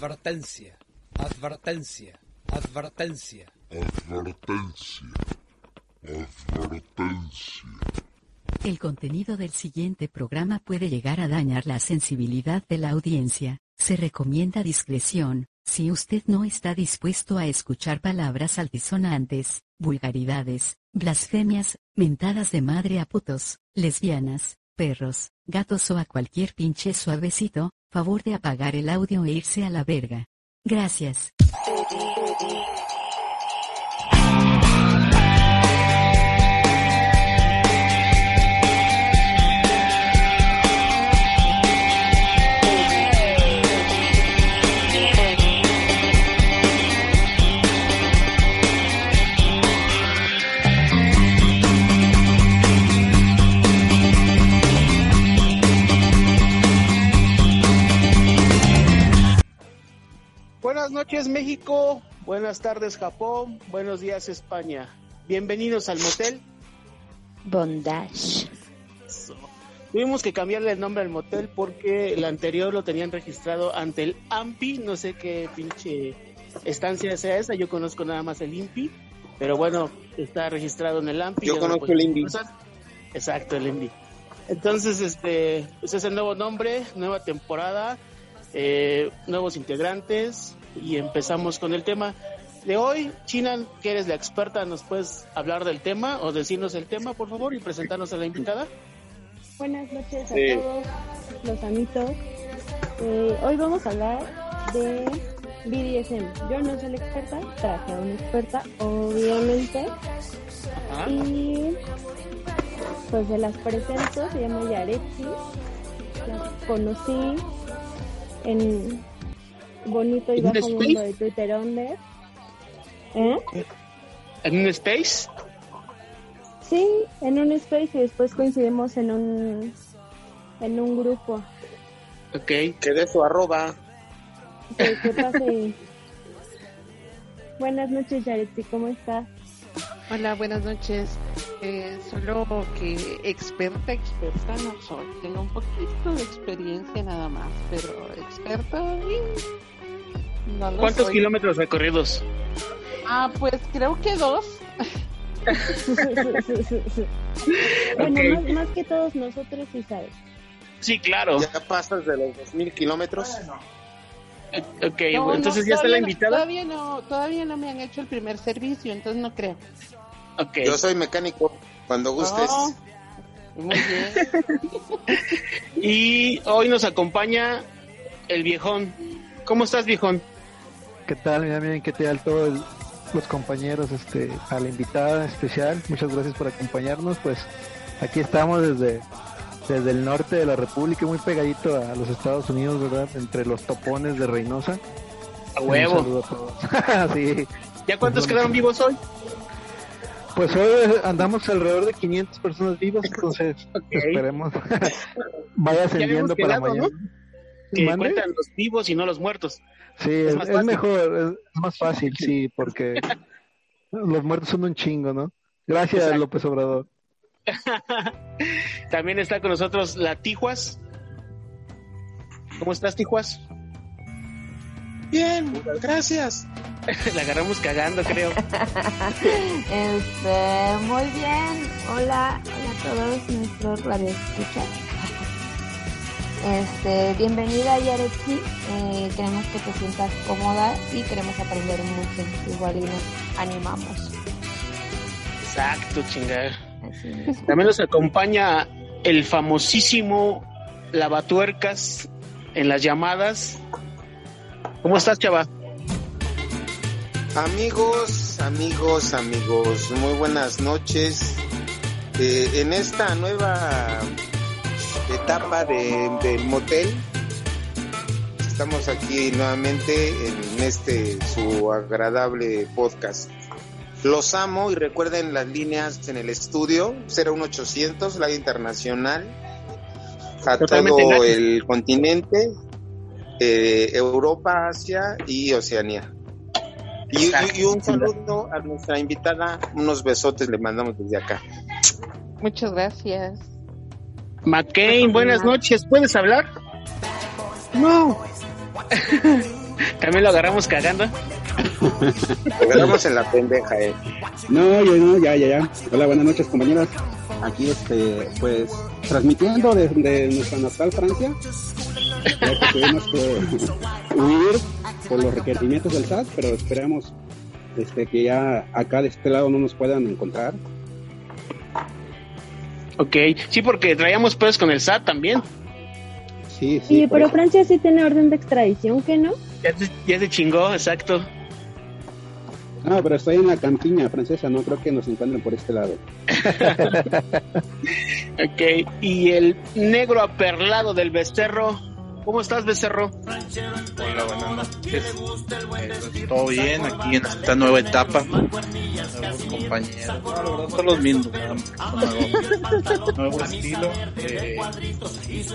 Advertencia, advertencia, advertencia. Advertencia. Advertencia. El contenido del siguiente programa puede llegar a dañar la sensibilidad de la audiencia. Se recomienda discreción, si usted no está dispuesto a escuchar palabras altisonantes, vulgaridades, blasfemias, mentadas de madre a putos, lesbianas, perros, gatos o a cualquier pinche suavecito, favor de apagar el audio e irse a la verga. Gracias. Buenas noches México, buenas tardes Japón, buenos días España. Bienvenidos al motel. Bondage. Tuvimos que cambiarle el nombre al motel porque el anterior lo tenían registrado ante el AMPI, no sé qué pinche estancia sea esa, yo conozco nada más el INPI, pero bueno, está registrado en el AMPI. Yo conozco el INPI. usar. Exacto, el INPI. Entonces, este, pues es el nuevo nombre, nueva temporada, eh, nuevos integrantes y empezamos con el tema de hoy. China, que eres la experta, ¿nos puedes hablar del tema o decirnos el tema, por favor, y presentarnos a la invitada? Buenas noches a Sí. todos los amitos. Eh, hoy vamos a hablar de BDSM. Yo no soy la experta, traje a una experta, obviamente. Ajá. Y pues se las presento, se llama Yaretsi. La conocí en bonito y ¿En un bajo space? mundo de Twitter Under. ¿Eh? ¿En un space? Sí, en un space y después coincidimos en un en un grupo. Ok. Que de su arroba. ¿Qué, qué pase? Buenas noches, Yaretsi, ¿cómo estás? Hola, buenas noches. Eh, solo que experta, experta no soy. Tengo un poquito de experiencia nada más, pero experta mm, no lo ¿Cuántos soy. kilómetros recorridos? Ah, pues creo que dos. bueno, Ok. más, más que todos nosotros sí sabes. Sí, claro. Ya pasas de los 2000 kilómetros. Ok, No, entonces no, ya está la no- invitada. Todavía no, todavía no me han hecho el primer servicio, entonces no creo. Ok. Yo soy mecánico. Cuando gustes. Oh, muy bien. Y hoy nos acompaña el viejón. ¿Cómo estás, viejón? ¿Qué tal? Mira, miren qué tal todos los compañeros, este, a la invitada especial. Muchas gracias por acompañarnos. Pues aquí estamos desde, desde el norte de la República, muy pegadito a los Estados Unidos, ¿verdad? Entre los topones de Reynosa. A Un huevo. saludo a todos. sí. ¿Ya cuántos quedaron vivos hoy? Pues hoy andamos alrededor de 500 personas vivas, entonces esperemos vaya ascendiendo para mañana. Que ¿Mande? cuentan los vivos y no los muertos. Sí, Es mejor, es, es más fácil, sí, porque los muertos son un chingo, ¿no? Gracias, Exacto. López Obrador. También está con nosotros la Tijuas. ¿Cómo estás, Tijuas? Bien, gracias. la agarramos cagando, creo. Este, muy bien. Hola, hola a todos nuestros radioescuchas. Este, bienvenida Yaretsi. Eh, queremos que te sientas cómoda y queremos aprender mucho. Igual y nos animamos. Exacto, mismo. También nos acompaña el famosísimo Lavatuercas en las llamadas. ¿Cómo estás, chava? Amigos, amigos, amigos, muy buenas noches. Eh, en esta nueva etapa de, del motel, estamos aquí nuevamente en este su agradable podcast. Los amo y recuerden las líneas en el estudio 01800, la internacional, a Totalmente todo gratis. el continente, eh, Europa, Asia y Oceanía. Y, y- y un saludo a nuestra invitada, unos besotes le mandamos desde acá. Muchas gracias. McCain, buenas noches. ¿Puedes hablar? No. También lo agarramos cagando. Lo agarramos en la pendeja, eh. No, yo no, ya, ya, ya. Hola, buenas noches, compañeras. Aquí, este, pues, transmitiendo desde nuestra natal Francia. Que tuvimos que huir por los requerimientos del SAT, pero esperamos este, que ya acá de este lado no nos puedan encontrar. Ok, sí, porque traíamos pues con el SAT también. Sí, sí. Pero eso. Francia sí tiene orden de extradición, ¿qué no? Ya se, ya se chingó, exacto. No, pero estoy en la campiña francesa, no creo que nos encuentren por este lado. Ok, y el negro aperlado del becerro. ¿Cómo estás, becerro? Hola, buenas noches. Eh, todo bien aquí en esta nueva etapa. Nuevos compañeros. No, la verdad son los mismos. nuevo, nuevo estilo. Eh,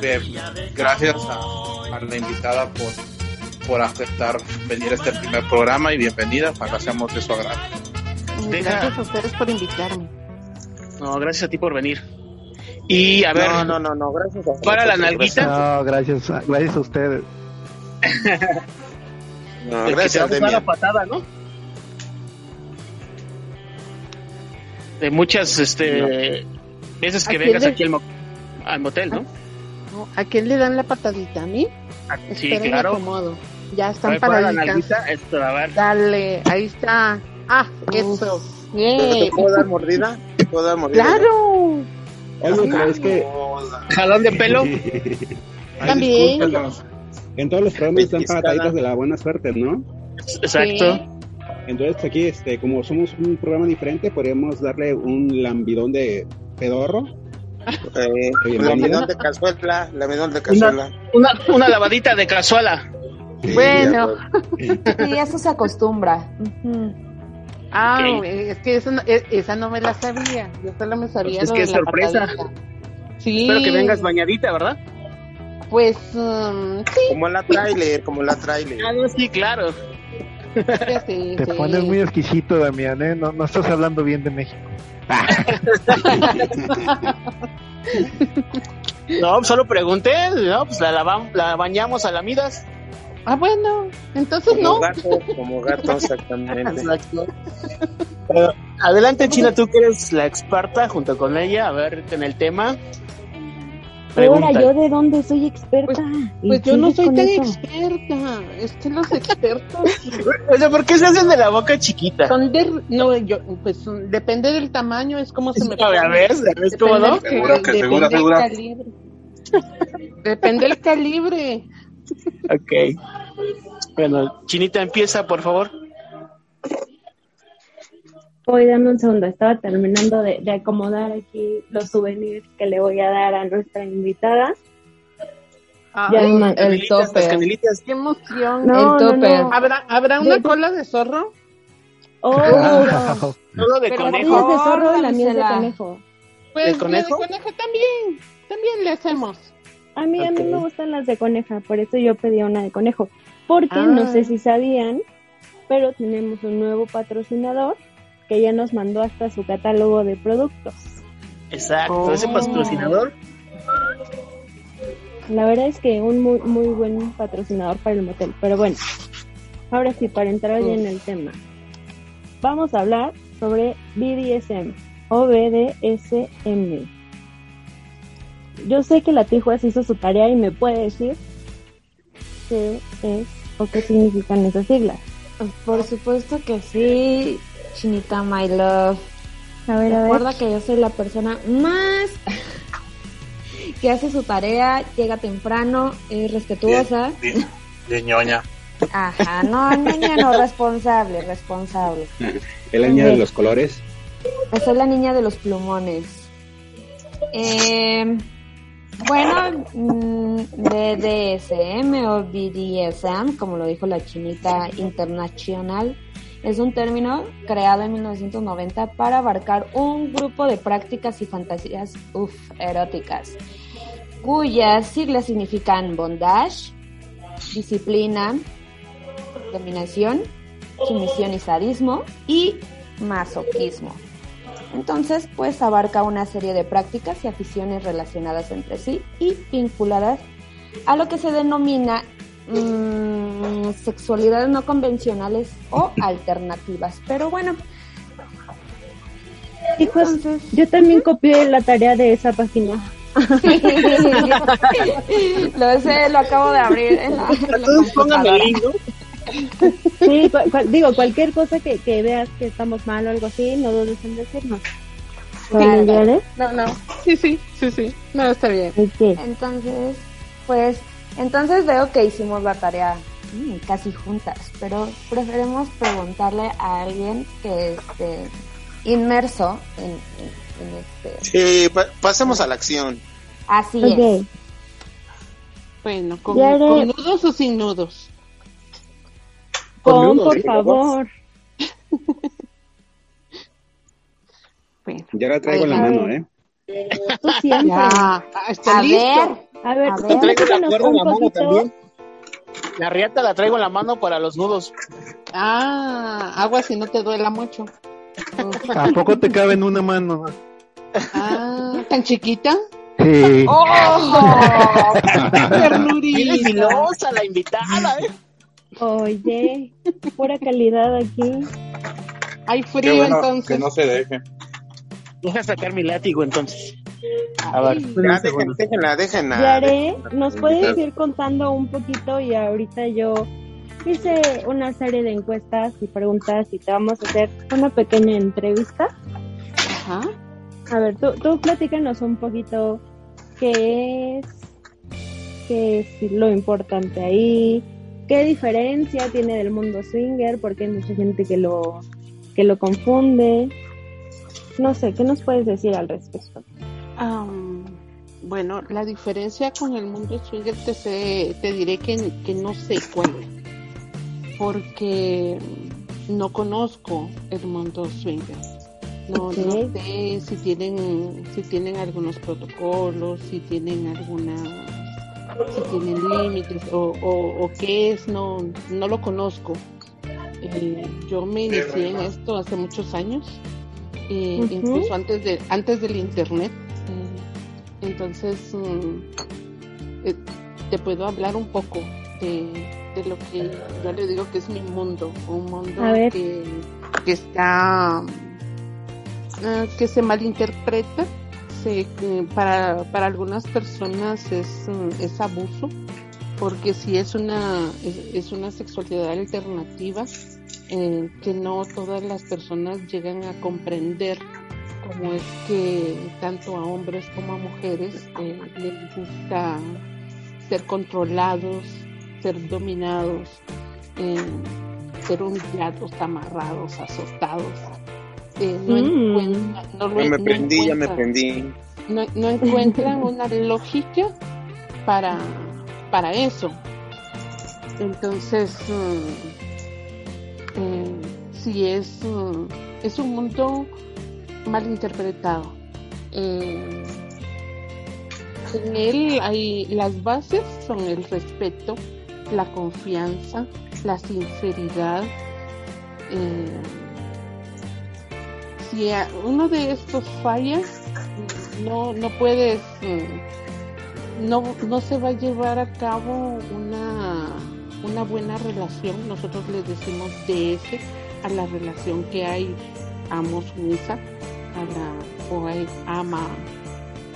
de- gracias a, a la invitada por, por aceptar venir a este primer programa y bienvenida. Ojalá seamos de su agrado. Deja- Gracias a ustedes por invitarme. No, gracias a ti por venir. Y a ver, No, no, no, no, gracias a para la nalguita. No, gracias, a- gracias a ustedes. No, el que te gracias, va a la patada, ¿no? De muchas, este, veces que ¿A vengas le- aquí al, mo- al motel, ¿no? No, ¿A quién le dan la patadita? ¿A mí? Sí, Esperen, claro. acomodo. Ya A están ver, para la nalguita, esto, a ver. Dale, ahí está. Ah, eso. ¿Te Bien. puedo dar mordida? ¿Te puedo dar mordida? Claro. Oye, pero es que Jalón de pelo. También. en todos los programas están pataditas de la buena suerte, ¿no? Exacto. Sí. Entonces aquí, este, como somos un programa diferente, podríamos darle un lambidón de pedorro. Eh, Bienvenida. la menor de cazuela, la menor de cazuela. Una, una lavadita de cazuela. Bueno. Ya, Sí, eso se acostumbra. Ah, Ok. es que esa no, e- esa no me la sabía. Yo solo me sabía Es lo que de es la sorpresa. patadita. Sí. Espero que vengas bañadita, ¿verdad? Pues um, sí, Como la trailer, como la trailer. Ah, no, sí, claro. sí, Te sí. pones muy exquisito, Damián, ¿eh? No, no estás hablando bien de México. No, solo pregunté, no, pues la, lavam- la bañamos a la midas. Ah, bueno. Entonces Como no. gato, como gato, exactamente. Exacto. Pero, adelante, China, tú que eres la experta junto con ella, a ver, en el tema. Ahora. ¿yo de dónde soy experta? Y Pues yo no soy tan eso. experta. Es que los expertos O sea, ¿por qué se hacen de la boca chiquita? son de. No, yo, pues depende del tamaño, es como se me A ver, a ver, ¿sabes Depende cómo no? Seguro que depende segura, del segura. calibre. Depende del calibre. Ok. Bueno, Chinita, empieza, por favor. Voy dame un segundo, estaba terminando de, de acomodar aquí los souvenirs que le voy a dar a nuestra invitada. Ya Ay, me- El tope. canelitas. qué emoción. No, El no, no. ¿Habrá, ¿Habrá una De- cola de zorro? Oh, de Pero la conejo. mía es de zorro y la mía es de conejo. Pues ¿De la conejo? de conejo también. También le hacemos. A mí, a mí me gustan las de coneja, por eso yo pedí una de conejo. Porque Ah. no sé si sabían, pero tenemos un nuevo patrocinador que ya nos mandó hasta su catálogo de productos. Exacto, ese patrocinador. La verdad es que un muy, muy buen patrocinador para el motel. Pero bueno, ahora sí, para entrar ya en el tema. Vamos a hablar sobre BDSM o BDSM. Yo sé que la Tijuas hizo su tarea y me puede decir qué es o qué significan esas siglas. Por supuesto que sí, Chinita My Love. A ver, a ver. Recuerda que yo soy la persona más que hace su tarea, llega temprano, es respetuosa. Bien, bien ñoña. Ajá, no, niña no, responsable, responsable. El año de los colores. Soy la niña de los plumones. Eh, bueno, mm, BDSM o BDSM, como lo dijo la chinita internacional, es un término creado en 1990 para abarcar un grupo de prácticas y fantasías uf, eróticas, cuyas siglas significan bondage, disciplina, dominación, sumisión y sadismo y masoquismo. Entonces, pues abarca una serie de prácticas y aficiones relacionadas entre sí y vinculadas a lo que se denomina mm, sexualidades no convencionales o alternativas. Pero bueno, Chicos, yo también copié la tarea de esa página. lo sé, lo acabo de abrir en la, en la computadora. Sí, cu- digo, cualquier cosa que, que veas que estamos mal o algo así, no dudes en decirnos. ¿Vale? No, no. Sí, sí, sí, sí. No, está bien. Entonces, pues, entonces veo que hicimos la tarea mm, casi juntas, pero preferimos preguntarle a alguien que esté inmerso en, en- en este. Sí, pa- pasemos a la acción. Así Ok. es. Bueno, ¿con, Ya haré- con nudos o sin nudos? Pon, por favor. Ya la traigo en la mano, ¿eh? Tú siempre. Ya, está A listo. ver, A ver, A ver. Traigo la cuerda en la mano también. La riata la traigo en la mano para los nudos. Ah, agua si no te duela mucho. ¿A poco te cabe en una mano? Ah, tan chiquita. Sí. ¡Oh! Filosa la invitada, ¿eh? Oye, pura calidad aquí. Hay Qué frío bueno entonces. que no se deje. Deja sacar mi látigo entonces. A ver, ya, dejen- déjenla, déjenla. Yare, ¿nos puedes ir contando un poquito? Y ahorita yo hice una serie de encuestas y preguntas y te vamos a hacer una pequeña entrevista. Ajá. A ver, tú, tú platícanos un poquito qué es, qué es lo importante ahí, qué diferencia tiene del mundo swinger, porque hay mucha gente que lo, que lo confunde. No sé, ¿qué nos puedes decir al respecto? Am, bueno, la diferencia con el mundo swinger te, sé- te diré que, que no sé cuál es, porque no conozco el mundo swinger. No, no sé si tienen, si tienen algunos protocolos, si tienen alguna, si tienen límites o, o, o qué es, no, no lo conozco. Eh, yo me inicié en esto hace muchos años, eh, incluso antes de, antes del internet. Eh, entonces, mm, eh, te puedo hablar un poco de, de lo que yo le digo que es mi mundo, un mundo que, que está, ah, que se malinterpreta, para, para algunas personas es, mm, es abuso, porque si es una, es, es una sexualidad alternativa, eh, que no todas las personas llegan a comprender cómo es que tanto a hombres como a mujeres eh, les gusta ser controlados, ser dominados, eh, ser humillados, amarrados, azotados. Eh, no, Mm. encuentran- no Ya me no prendí, ya me encuentran- prendí. no, no encuentran una lógica para, para eso. Entonces, mm, eh, sí es, mm, es un mundo mal interpretado. Eh, en él hay las bases son el respeto, la confianza, la sinceridad. eh, si uno de estos falla, no, no puedes, mm, no, no se va a llevar a cabo una, una buena relación. Nosotros le decimos DS a la relación que hay amo sumisa, a o ama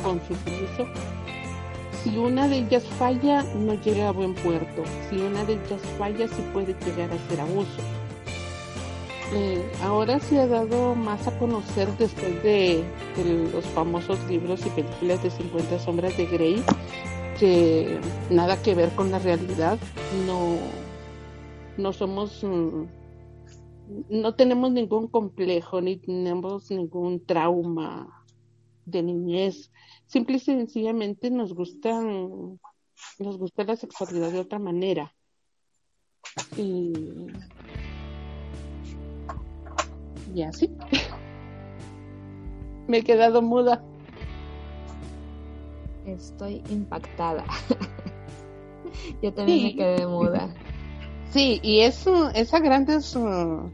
con su sumiso. Si una de ellas falla, no llega a buen puerto. Si una de ellas falla, sí puede llegar a ser abuso. Ahora se ha dado más a conocer después de, de los famosos libros y películas de 50 sombras de Grey que nada que ver con la realidad. No no somos mm, no tenemos ningún complejo ni tenemos ningún trauma de niñez. Simple y sencillamente nos gustan nos gusta la sexualidad de otra manera. Y y así me he quedado muda Estoy impactada. Yo también Sí. me quedé muda. Sí, y eso es a grandes uh,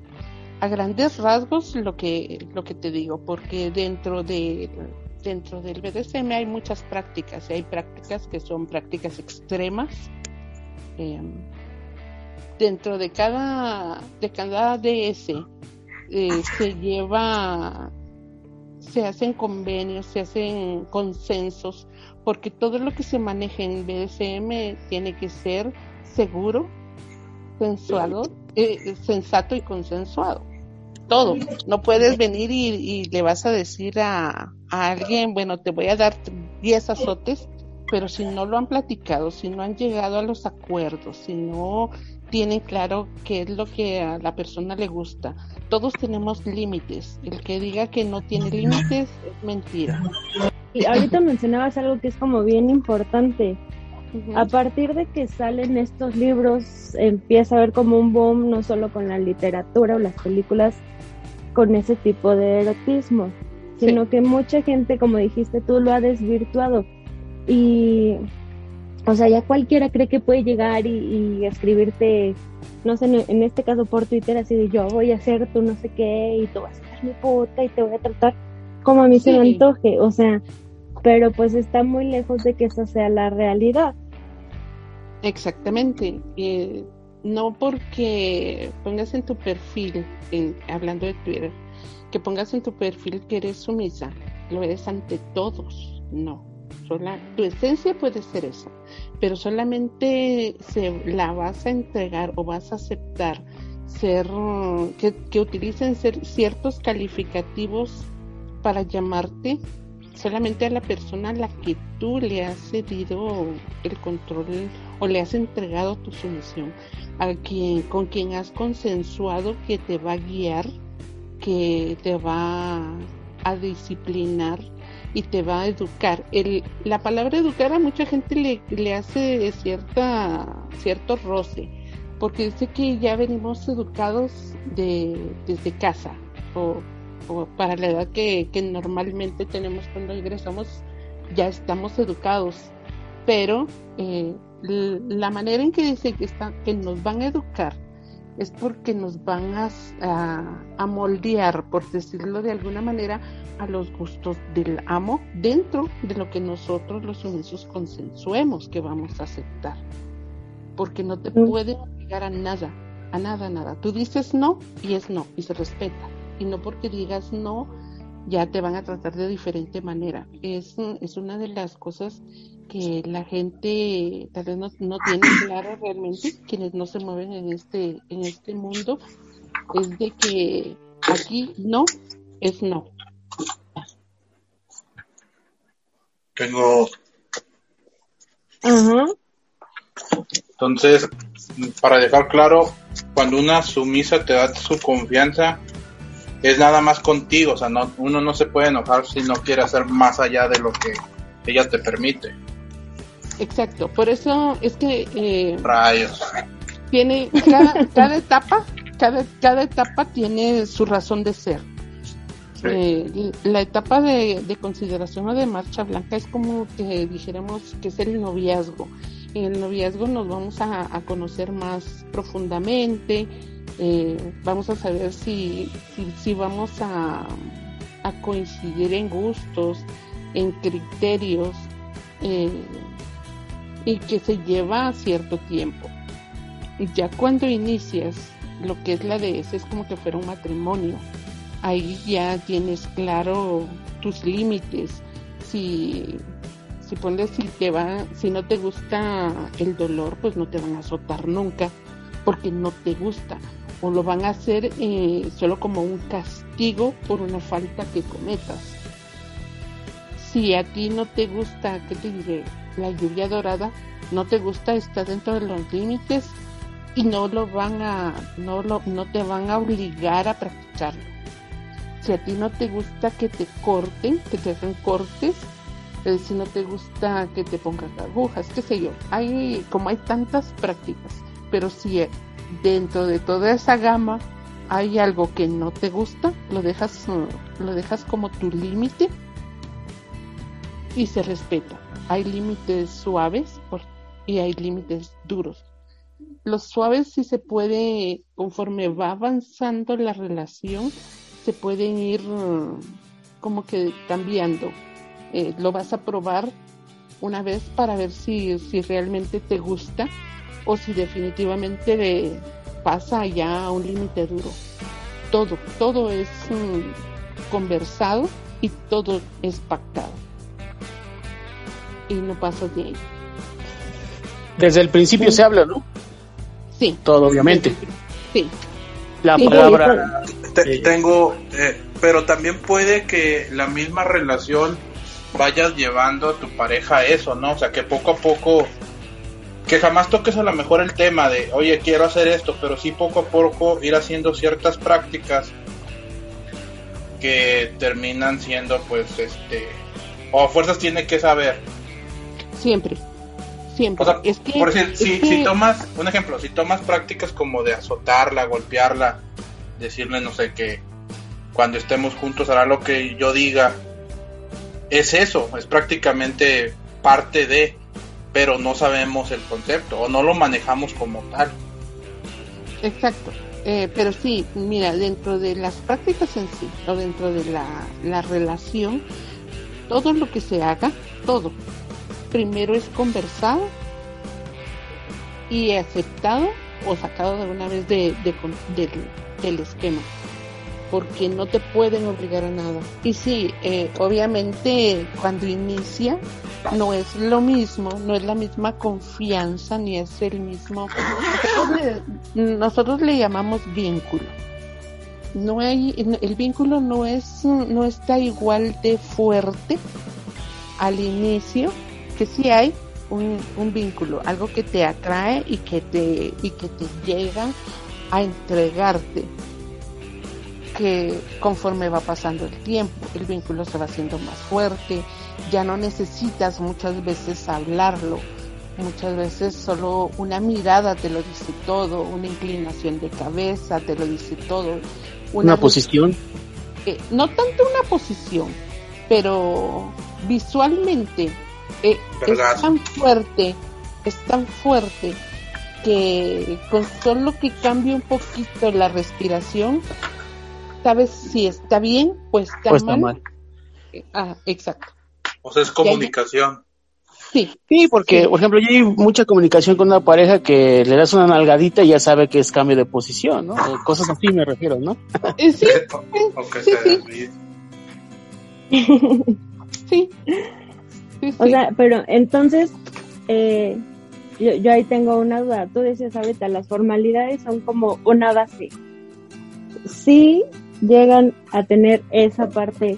a grandes rasgos lo que lo que te digo, porque dentro de dentro del BDSM hay muchas prácticas, y hay prácticas que son prácticas extremas eh, dentro de cada, de cada DS eh, se lleva, se hacen convenios, se hacen consensos, porque todo lo que se maneja en BDSM tiene que ser seguro, sensuado, eh, sensato y consensuado. Todo. No puedes venir y, le vas a decir a, a, alguien, bueno, te voy a dar 10 azotes, pero si no lo han platicado, si no han llegado a los acuerdos, si no tienen claro qué es lo que a la persona le gusta. Todos tenemos límites. El que diga que no tiene límites es mentira. Y ahorita mencionabas algo que es como bien importante. A partir de que salen estos libros, empieza a haber como un boom, no solo con la literatura o las películas, con ese tipo de erotismo, sino que mucha gente, como dijiste tú, lo ha desvirtuado. Y o sea, ya cualquiera cree que puede llegar y, escribirte, no sé, en este caso por Twitter, así de yo voy a hacer tú no sé qué y tú vas a ser mi puta y te voy a tratar como a mí se me antoje. O sea, pero pues está muy lejos de que eso sea la realidad. Exactamente. Eh, no porque pongas en tu perfil, hablando de Twitter, que pongas en tu perfil que eres sumisa, lo eres ante todos. No. Tu esencia puede ser esa pero solamente se la vas a entregar o vas a aceptar ser que, utilicen ciertos calificativos para llamarte solamente a la persona a la que tú le has cedido el control o le has entregado tu sumisión, a quien con quien has consensuado que te va a guiar, que te va a disciplinar, y te va a educar. El, la palabra educar a mucha gente le, le hace cierta, cierto roce, porque dice que ya venimos educados de, desde casa o, para la edad que, que, normalmente tenemos cuando ingresamos, ya estamos educados. Pero eh, la manera en que dice que, está, que nos van a educar es porque nos van a, a, moldear, por decirlo de alguna manera, a los gustos del amo dentro de lo que nosotros los sumisos consensuemos que vamos a aceptar. Porque no te mm. puede obligar a nada, a nada, nada. Tú dices no y es no y se respeta. Y no porque digas no, ya te van a tratar de diferente manera. Es, es una de las cosas que la gente tal vez no, no tiene claro realmente, quienes no se mueven en este, en este mundo, es de que aquí no es no. Tengo. Entonces, para dejar claro, cuando una sumisa te da su confianza, es nada más contigo, o sea, no, uno no se puede enojar si no quiere hacer más allá de lo que ella te permite. Exacto, por eso es que... Eh, Rayos. Tiene cada, cada etapa, cada, cada etapa tiene su razón de ser. Eh, la etapa de, consideración o de marcha blanca es como que dijéramos que es el noviazgo. En el noviazgo nos vamos a, conocer más profundamente, eh, vamos a saber si, si, vamos a, a, coincidir en gustos, en criterios, eh, y que se lleva cierto tiempo. Ya cuando inicias lo que es la DS es como que fuera un matrimonio. Ahí ya tienes claro tus límites. Si, si pones si te va, si no te gusta el dolor, pues no te van a azotar nunca, porque no te gusta. O lo van a hacer eh, solo como un castigo por una falta que cometas. Si a ti no te gusta, ¿qué te diré? La lluvia dorada no te gusta, está dentro de los límites y no lo van a, no lo, no te van a obligar a practicarlo. Si a ti no te gusta que te corten, que te hagan cortes, eh, si no te gusta que te pongan agujas, qué sé yo, hay, como hay tantas prácticas, pero si eh, dentro de toda esa gama hay algo que no te gusta, lo dejas, lo dejas como tu límite y se respeta hay límites suaves y hay límites duros. Los suaves sí se puede, conforme va avanzando la relación, se pueden ir como que cambiando. Eh, lo vas a probar una vez para ver si, si realmente te gusta o si definitivamente pasa ya a un límite duro. Todo, todo es mm, conversado y todo es pactado. Y no pasa de ahí. Desde el principio se habla, ¿no? Sí. Todo, obviamente. Sí. La Sí, palabra. Te- tengo, eh, pero también puede que la misma relación vayas llevando a tu pareja a eso, ¿no? O sea, que poco a poco, que jamás toques a lo mejor el tema de, oye, quiero hacer esto, pero sí poco a poco ir haciendo ciertas prácticas que terminan siendo, pues, este, o a fuerzas tiene que saber. Siempre. Siempre. O sea, es que, por decir, es si, que- si tomas, un ejemplo, si tomas prácticas como de azotarla, golpearla, decirle, no sé, que cuando estemos juntos hará lo que yo diga, es eso, es prácticamente parte de, pero no sabemos el concepto o no lo manejamos como tal. Exacto. Eh, pero sí, mira, dentro de las prácticas en sí, o dentro de la, la relación, todo lo que se haga, todo, primero es conversado y aceptado o sacado de una vez de, del, esquema, porque no te pueden obligar a nada. Y sí, eh, obviamente cuando inicia no es lo mismo, no es la misma confianza ni es el mismo. Nosotros le llamamos vínculo. No hay, el vínculo no es, no está igual de fuerte al inicio, que sí hay un, un vínculo, algo que te atrae y que te, y que te llega a entregarte que conforme va pasando el tiempo, el vínculo se va haciendo más fuerte, ya no necesitas muchas veces hablarlo, muchas veces solo una mirada te lo dice todo, una inclinación de cabeza te lo dice todo. Una posición. eh, no tanto una posición, pero visualmente eh, es tan fuerte, es tan fuerte que con solo que cambie un poquito la respiración, sabes si está bien o está, O está mal. mal. Ah, exacto. O sea, es comunicación. Sí. Sí, porque, por ejemplo, yo hay mucha comunicación con una pareja que le das una nalgadita y ya sabe que es cambio de posición, ¿no? O cosas así me refiero, ¿no? Eh, sí, sí, sí. O sea, pero entonces, eh, yo, yo ahí tengo una duda. Tú decías ahorita, las formalidades son como una base. Sí llegan a tener esa parte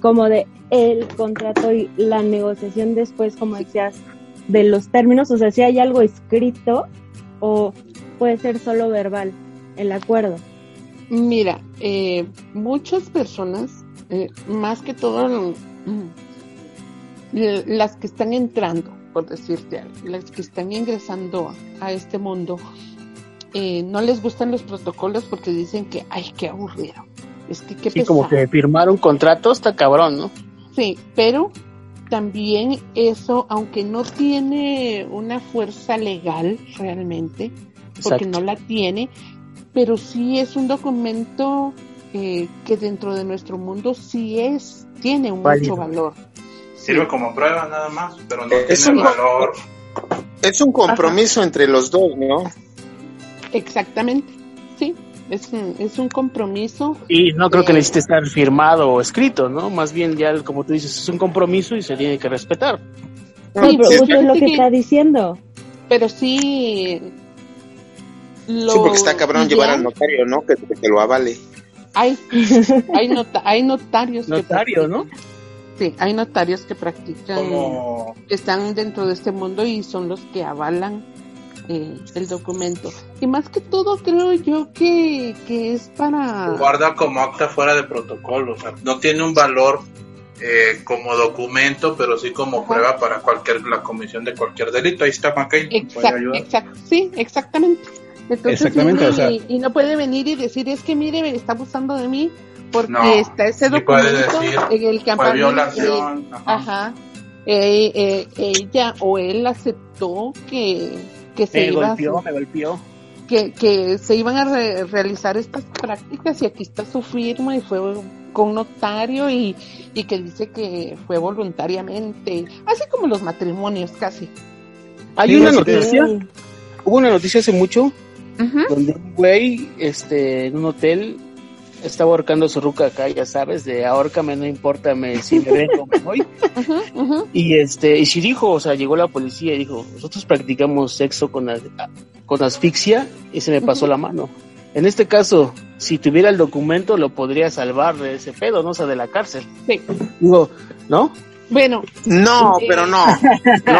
como de el contrato y la negociación después, como decías, de los términos, o sea, si hay algo escrito o puede ser solo verbal, el acuerdo. Mira, eh, muchas personas, eh, más que todo las que están entrando, por decirte algo, las que están ingresando a, a este mundo, eh, no les gustan los protocolos porque dicen que, ay, qué aburrido. Es que qué Sí, como que firmar un contrato está cabrón, ¿no? Sí, pero también eso, aunque no tiene una fuerza legal realmente, porque Exacto. no la tiene, pero sí es un documento eh, que dentro de nuestro mundo sí es, tiene Válido. mucho valor. Sirve como prueba nada más, pero no Es tiene un- valor. Es un compromiso entre los dos, ¿no? Exactamente, sí, es un, es un compromiso. Y no creo que Eh, necesite estar firmado o escrito, ¿no? Más bien ya, como tú dices, es un compromiso y se tiene que respetar. No, pero sí, justo es lo que que- está diciendo. Pero sí... Lo Sí, porque está cabrón llevar al notario, ¿no? Que, que te lo avale. Hay, hay, nota- hay notarios Notario, que ¿no? Sí, hay notarios que practican, Como- que están dentro de este mundo y son los que avalan eh, el documento. Y más que todo creo yo que, que es para... guarda como acta fuera de protocolo, o sea, no tiene un valor eh, como documento, pero sí como prueba para cualquier la comisión de cualquier delito. Ahí está McCain, ¿puede Exact- sí, exactamente. Entonces, Exactamente, y, o sea- y no puede venir y decir, es que mire, me está abusando de mí, porque No, está ese documento decir, en el que fue violación, eh, ajá, eh, eh, ella o él aceptó que, que se Me iba a me golpeó. que, que se iban a re- realizar estas prácticas y aquí está su firma y fue con notario y, y que dice que fue voluntariamente, así como los matrimonios casi. Hay Sí, una noticia, hubo una noticia hace mucho donde un güey este, en un hotel estaba ahorcando su ruca acá, ya sabes, de ahórcame, no importa me, si me ven o me voy. Y este, y si dijo, o sea, llegó la policía y dijo, nosotros practicamos sexo con, as- con asfixia y se me pasó la mano. En este caso, si tuviera el documento, lo podría salvar de ese pedo, ¿no? O sea, de la cárcel. Sí. Digo, ¿no? Bueno. No, eh, pero no. No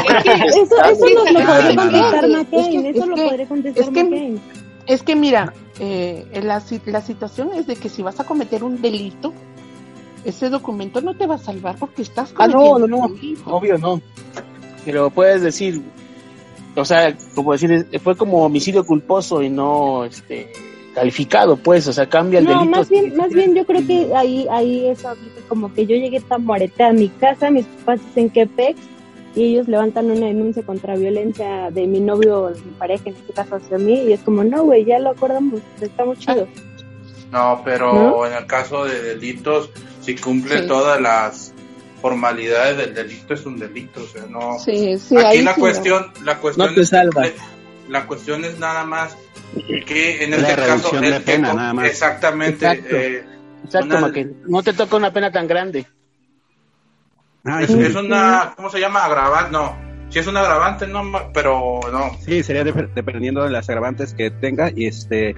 creo que Eso, eso nos lo Ah, podría contestar Es McCain, que- eso es lo que- podría contestar es que- McCain. Es que mira, eh, la, la situación es de que si vas a cometer un delito, ese documento no te va a salvar porque estás Ah, no, cometiendo no, no, un delito. obvio no. Pero puedes decir, o sea, como decir, fue como homicidio culposo y no este calificado, pues, o sea, cambia el No, delito. más bien, más bien yo creo que ahí, ahí eso como que yo llegué tan muereta a mi casa, mis papás dicen que pex y ellos levantan una denuncia contra violencia de mi novio, o de mi pareja, en este caso hacia mí, y es como, no, güey, ya lo acordamos, estamos chidos. No, pero ¿No? en el caso de delitos, si cumple Sí. todas las formalidades del delito, es un delito. O sea, no. Sí, sí, Aquí ahí la sí, cuestión, la cuestión No te es- salva. La cuestión es nada más que en La este caso de el que pena, nada más. exactamente Exacto. eh, Exacto, una- que no te toca una pena tan grande. Ay, es, sí. es una ¿cómo se llama? agravante, no. Si es un agravante no, ma- pero no. Sí, sería dep- dependiendo de las agravantes que tenga y este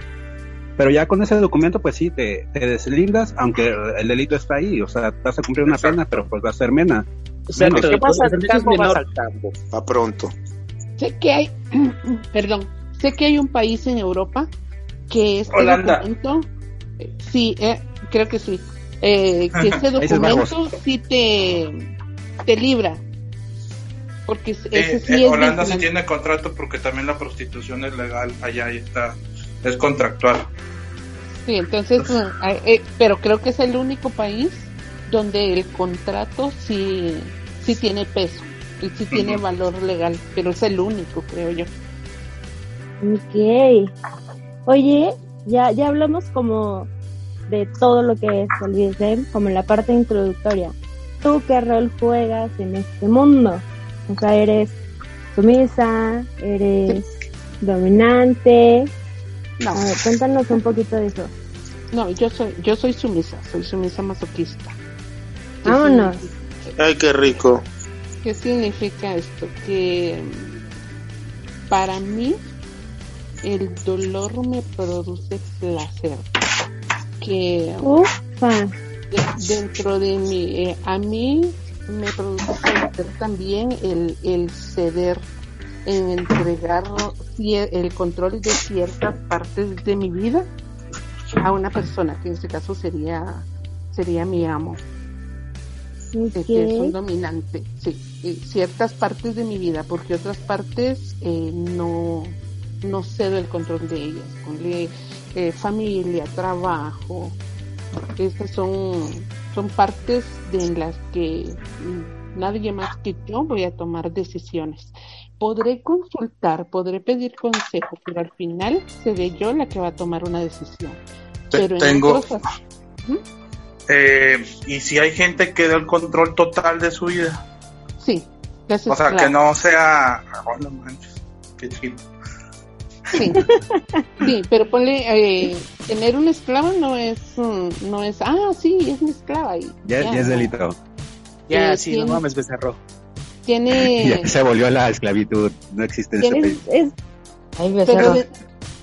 pero ya con ese documento pues sí te, te deslindas aunque el delito está ahí, o sea, vas a cumplir una Exacto. pena, pero pues va a ser mena. Exacto. ¿Qué vas al campo? Vas al campo. A pronto. Sé que hay, perdón, sé que hay un país en Europa que este Holanda. documento, eh, sí, eh, creo que sí, eh, que este documento sí te, te libra, porque ese Eh, sí eh, es Holanda sí tiene contrato porque también la prostitución es legal allá y está es contractual. Sí, entonces, eh, eh, pero creo que es el único país donde el contrato sí, sí tiene peso y sí tiene valor legal, pero es el único, creo yo. Ok. Oye, ya, ya hablamos como de todo lo que es el BDSM, como en la parte introductoria. ¿Tú qué rol juegas en este mundo? O sea, eres sumisa, eres dominante. No, A ver, cuéntanos un poquito de eso. no, yo soy, yo soy sumisa, soy sumisa masoquista. ¿Qué Vámonos. significa- Ay, qué rico. ¿Qué significa esto? Que mm, para mí el dolor me produce placer. Que Ufa. De- dentro de mí, eh, a mí me produce también el, el ceder en entregar el control de ciertas partes de mi vida a una persona que en este caso sería sería mi amo. De que es un dominante sí ciertas partes de mi vida porque otras partes eh, no no cedo el control de ellas Ponle, eh, familia trabajo estas son son partes de en las que mm, nadie más que yo voy a tomar decisiones. Podré consultar podré pedir consejo pero al final seré yo la que va a tomar una decisión. Pero en tengo- otros as- Eh, y si hay gente que da el control total de su vida, sí o sea, que no sea, oh, no manches, qué chido. Sí, sí, pero ponle, eh, tener una esclava no es, mm, no es, ah, sí, es mi esclava. Y Ya, ya es no. delito. Ya, Eh, sí, no tiene- mames, becerro. Tiene, Ya se volvió la esclavitud, no existe en ese tiene, país. Es, Ay, pero becerro. de- Es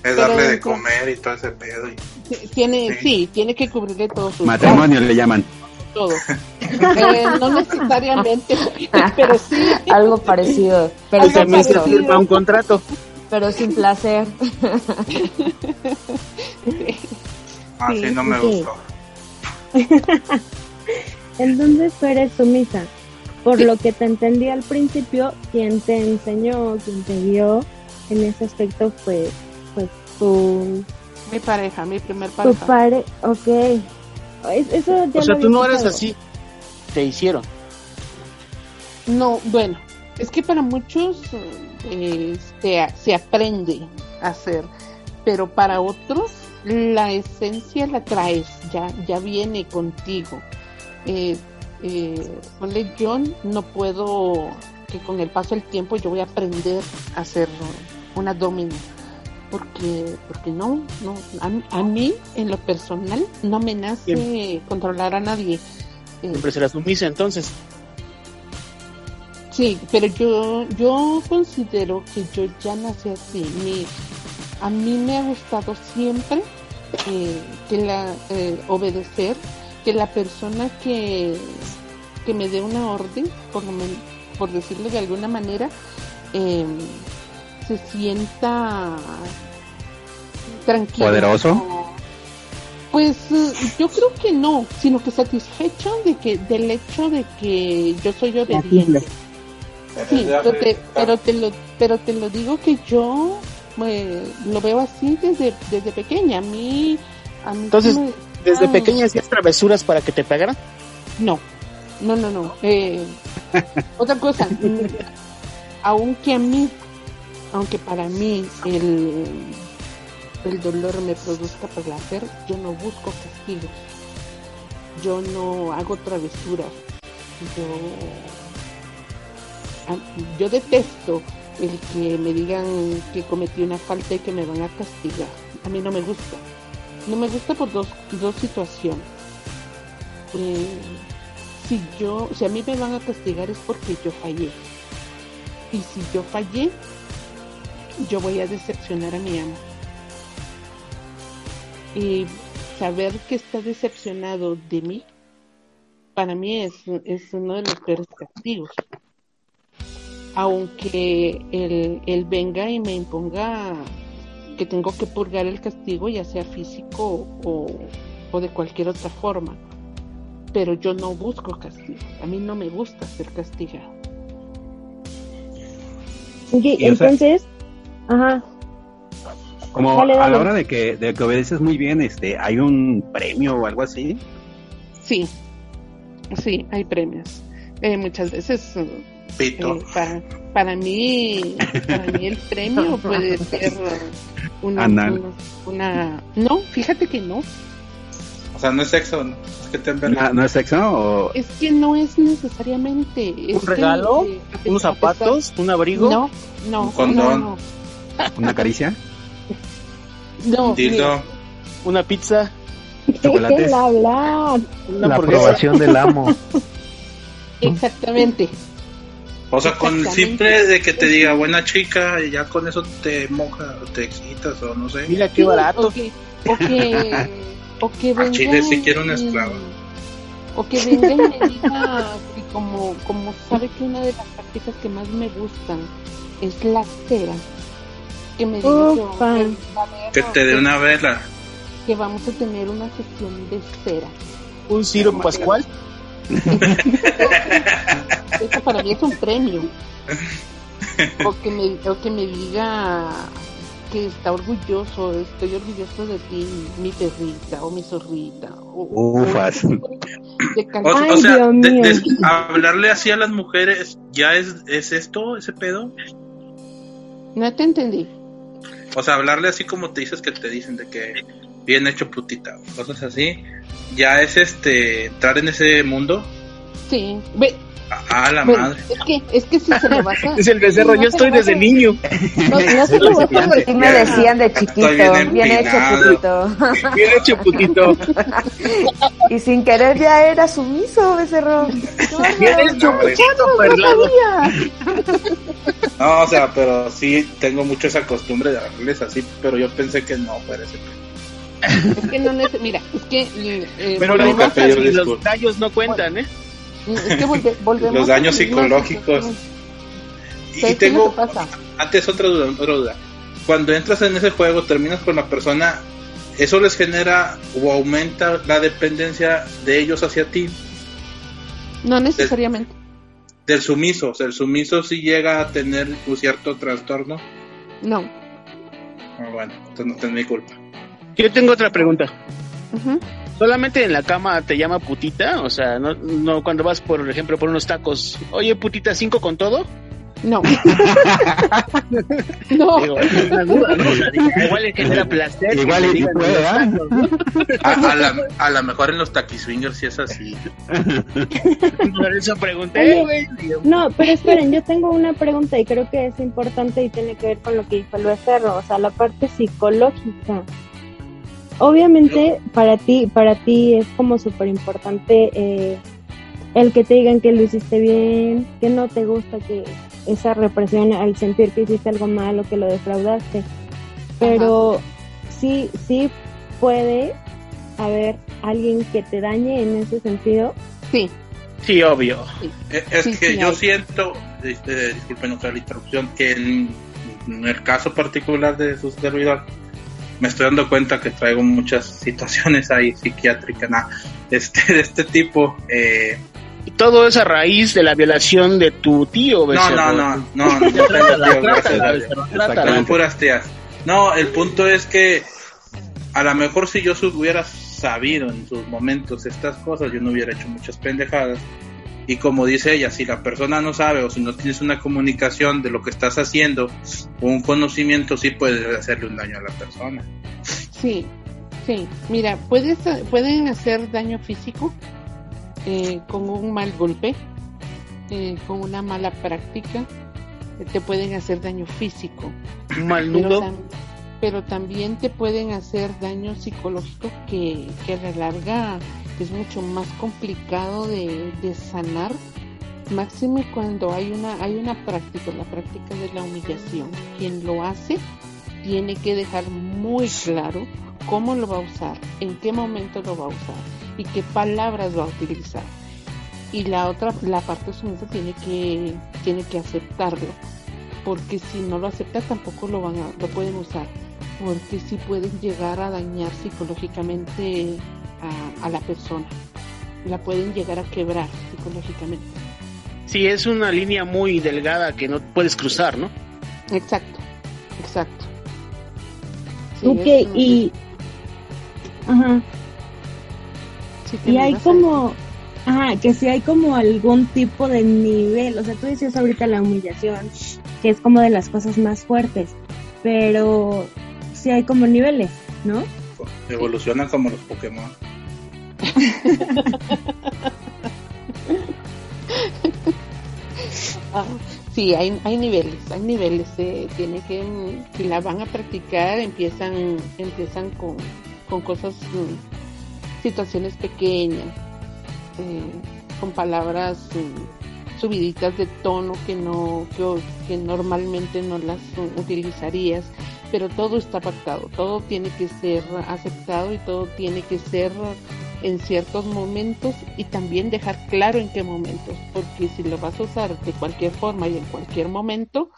Pero darle de dentro- comer y todo ese pedo. y- tiene, Sí. sí, tiene que cubrirle todo su Matrimonio le llaman. todo. Eh, no necesariamente, pero sí. Algo parecido, pero Algo También se parecido. firma un contrato. Pero sin placer. Así Sí, no me ok. gustó. entonces tú eres sumisa. Por lo que te entendí al principio, quien te enseñó, quien te guió en ese aspecto fue pues tu, Mi pareja, mi primer tu pareja. padre. Ok. Es- Eso ya O sea, tú no eres así. Te hicieron. No, bueno, es que para muchos eh, se, se aprende a hacer, pero para otros la esencia la traes, ya, ya viene contigo. Eh, eh, ponle, yo no puedo que con el paso del tiempo yo voy a aprender a ser una domina. Porque, porque no, no, a, a mí en lo personal no me nace controlar a nadie. Siempre será sumisa entonces. Sí, pero yo, yo considero que yo ya nací así. Mi, a mí me ha gustado siempre eh, que la eh, obedecer, que la persona que, que me dé una orden, por, por decirlo de alguna manera, eh, se sienta tranquilo. ¿Poderoso? Pues yo creo que no, sino que satisfecho de que del hecho de que yo soy obediente. Sí, pero te, pero te lo pero te lo digo que yo eh, lo veo así desde desde pequeña. A mí a mí Entonces, me- ¿desde ah, pequeña hacías travesuras para que te pegaran? No, no, no, no. Eh, otra cosa, aunque a mí, aunque para mí el, el dolor me produzca placer, yo no busco castigos. Yo no hago travesuras. Yo, yo detesto el que me digan que cometí una falta y que me van a castigar. A mí no me gusta. No me gusta por dos, dos situaciones. Eh, si yo, si a mí me van a castigar es porque yo fallé. Y si yo fallé, yo voy a decepcionar a mi amo. Y saber que está decepcionado de mí, para mí es, es uno de los peores castigos. Aunque él, él venga y me imponga que tengo que purgar el castigo, ya sea físico o, o de cualquier otra forma pero yo no busco castigo. A mí no me gusta ser castigado. Ok, Y, o sea- entonces, ajá, Como Dale, a la hora de que, de que obedeces muy bien, este, hay un premio o algo así. Sí, sí, hay premios. Eh, muchas veces Pito. eh, para, para mí, para mí el premio puede ser una, Anal. una, una- no, fíjate que no. O sea, no es sexo, ¿no? Es que te. ¿No, no es sexo o Es que no es necesariamente es ¿Un que, regalo? eh, ¿Unos zapatos? ¿Un abrigo? No, no, Un no, condón. no, una caricia? no, Dildo. mira, ¿Una pizza? Chocolates. déjenla hablar. ¿Una La hamburguesa? aprobación del amo. exactamente. O sea, con simple de que te diga buena chica, y ya con eso te moja, o te excitas, o no sé. Mira qué Sí, barato. O que, o que, o que A venga Chile sí y- quiero una esclava. O que venga y me diga que como, como sabe que una de las prácticas que más me gustan es la cera. Que me diga que, Ufa. va a haber- Que te dé una vela. que vamos a tener una sesión de cera. ¿Un Ciro Pascual? Eso para mí es un premio. O que me, o que me diga que está orgulloso, estoy orgulloso de ti, mi perrita o mi zorrita. O, Ufas. de O, o sea, de- de- hablarle así a las mujeres, ¿ya es, es esto, ese pedo? No te entendí. O sea, hablarle así como te dices que te dicen de que bien hecho putita, cosas así. ¿Ya es este entrar en ese mundo? Sí, ve, A, a la madre. es que, es que si se lo vas a... Es el becerro, no yo estoy desde a- niño. No, no se lo vas a Así me decían de chiquito, bien bien hecho putito. Bien hecho, putito. Y sin querer ya era sumiso, becerro. Bien hecho, putito, perlado. No, o sea, pero sí tengo mucho esa costumbre de hablarles así, pero yo pensé que no pedo. Es que no nece- mira, es que... eh, Pero los y los gallos no cuentan, ¿eh? Es que volve- volvemos Los daños psicológicos. Y ¿Sabes qué es tengo pasa? antes otra duda, otra duda. Cuando entras en ese juego, terminas con la persona, ¿eso les genera o aumenta la dependencia de ellos hacia ti? No necesariamente. Del sumiso, o sea, el sumiso sí llega a tener un cierto trastorno. No. Ah, bueno, entonces no es mi culpa. Yo tengo otra pregunta. ¿Solamente en la cama te llama putita? O sea, no, no cuando vas, por ejemplo, por unos tacos. Oye, putita, cinco con todo. No. no. Digo, es una duda, ¿no? O sea, digo, igual placer. que Igual le y digan puede, los ¿ah? A, a la, a lo mejor en los taquiswingers sí es así. Por eso pregunté, Oye, No, pero esperen, yo tengo una pregunta y creo que es importante y tiene que ver con lo que dijo el becerro, o sea, la parte psicológica. Obviamente para ti, para ti es como súper importante eh, el que te digan que lo hiciste bien, que no te gusta que esa represión al sentir que hiciste algo malo, que lo defraudaste. Pero sí, sí puede haber alguien que te dañe en ese sentido. Sí, Sí, obvio. Eh, Es Sí, que sí, yo hay. siento, este, disculpen otra la interrupción, que en, en el caso particular de su servidor, me estoy dando cuenta que traigo muchas situaciones ahí psiquiátricas nah, este, de este tipo. Eh, Y todo es a raíz de la violación de tu tío, no, becerro. no, no, no, no, no, tengo tío, gracias trátala, a Dios. becerro, trátala. puras tías. No, el punto es que a lo mejor si yo hubiera sabido en sus momentos estas cosas, yo no hubiera hecho muchas pendejadas. Y como dice ella, si la persona no sabe o si no tienes una comunicación de lo que estás haciendo o un conocimiento, sí puedes hacerle un daño a la persona. sí, sí. Mira, puedes, pueden hacer daño físico eh, con un mal golpe, eh, con una mala práctica. eh, Te pueden hacer daño físico. Mal pero, nudo. tam- pero también te pueden hacer daño psicológico que, que a la larga es mucho más complicado de, de sanar máxime cuando hay una hay una práctica la práctica de la humillación. Quien lo hace tiene que dejar muy claro cómo lo va a usar en qué momento lo va a usar y qué palabras va a utilizar. Y la otra la parte sumisa tiene que tiene que aceptarlo porque si no lo acepta tampoco lo van a, lo pueden usar porque sí pueden llegar a dañar psicológicamente a, a la persona la pueden llegar a quebrar psicológicamente Sí, es una línea muy delgada que no puedes cruzar, ¿no? exacto exacto Sí, ok, un- y... Ajá. sí Y hay como, ajá, que si hay como algún tipo de nivel, o sea, tú decías ahorita la humillación, que es como de las cosas más fuertes, pero sí hay como niveles, ¿no? Evolucionan como los Pokémon. Sí, hay, hay niveles, hay niveles. eh, tiene que, si la van a practicar, empiezan, empiezan con, con cosas, mm, situaciones pequeñas, eh, con palabras mm, subiditas de tono que no, que, que normalmente no las mm, utilizarías, pero todo está pactado, todo tiene que ser aceptado y todo tiene que ser en ciertos momentos y también dejar claro en qué momentos, porque si lo vas a usar de cualquier forma y en cualquier momento,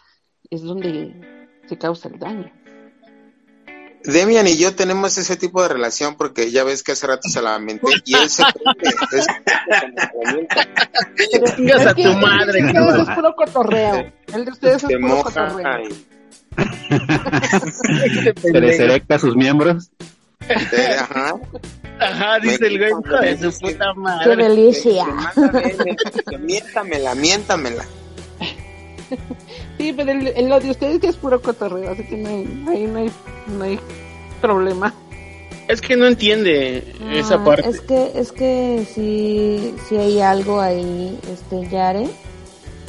es donde se causa el daño. Demian y yo tenemos ese tipo de relación porque ya ves que hace rato se la lamenté y él se. Chingas a tu madre, el de ustedes es puro cotorreo. El de ustedes Te es puro moja cotorreo. Se les erecta a sus miembros. Ajá. Ajá, dice el güey, de su puta Qué madre. delicia. Mándame, me- miéntamela, miéntamela. Sí, pero el, el lo de ustedes es puro cotorreo, así que no hay, ahí no hay, no hay problema. Es que no entiende esa parte. Es que, es que si, si hay algo ahí, este, Yare,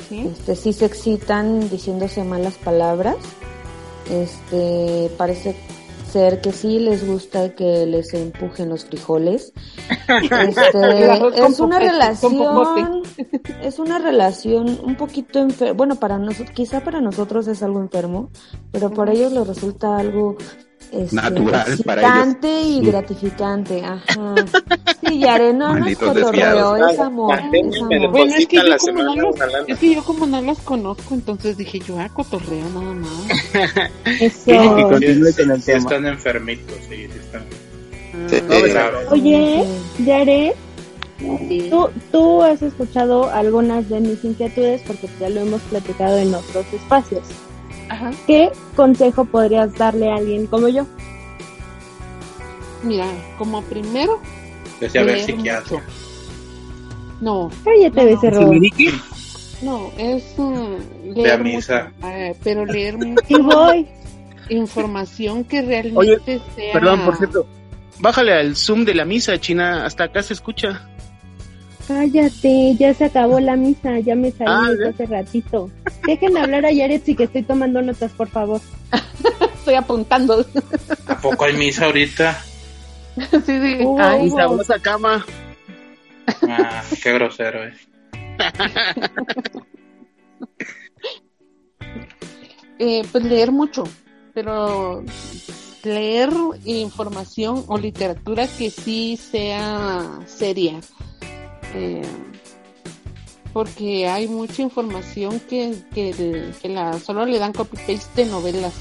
¿Sí? este, sí se excitan diciéndose malas palabras. Este, parece ser que sí les gusta que les empujen los frijoles. Este, es una relación, es una relación un poquito enfer bueno, para nosotros, quizá para nosotros es algo enfermo, pero para ellos les resulta algo este, Natural para ellos. excitante y Sí. gratificante. Ajá. Sí, Yare, no, no es cotorreo, es amor. Bueno, es que, yo como no los, es que yo como no los conozco, entonces dije yo, ah, cotorreo nada más. Eso. Y continúe con el Sí tema. están enfermitos, sí, sí están. Sí, No. Oye, Sí. Yare, Sí. tú, tú has escuchado algunas de mis inquietudes porque ya lo hemos platicado en otros espacios. Ajá. ¿Qué consejo podrías darle a alguien como yo? Mira, como primero, Decía ver leer psiquiatra. mucho. No, Cállate, No, no. No, es Ve a leer misa. mucho, eh, pero leer mucho Y voy. información que realmente Oye, sea... Perdón, por cierto. Bájale al zoom de la misa, China. Hasta acá se escucha. Cállate, ya se acabó la misa, ya me salí Ah, hace ratito. Dejen hablar a Yaretsi que estoy tomando notas, por favor. Estoy apuntando. ¿A poco hay misa ahorita? sí, sí. Hubo, Ay, sabrosa cama. Ah, qué grosero, eh. eh, pues leer mucho, pero leer información o literatura que sí sea seria. Eh, porque hay mucha información que, que, solo le dan copy-paste de novelas,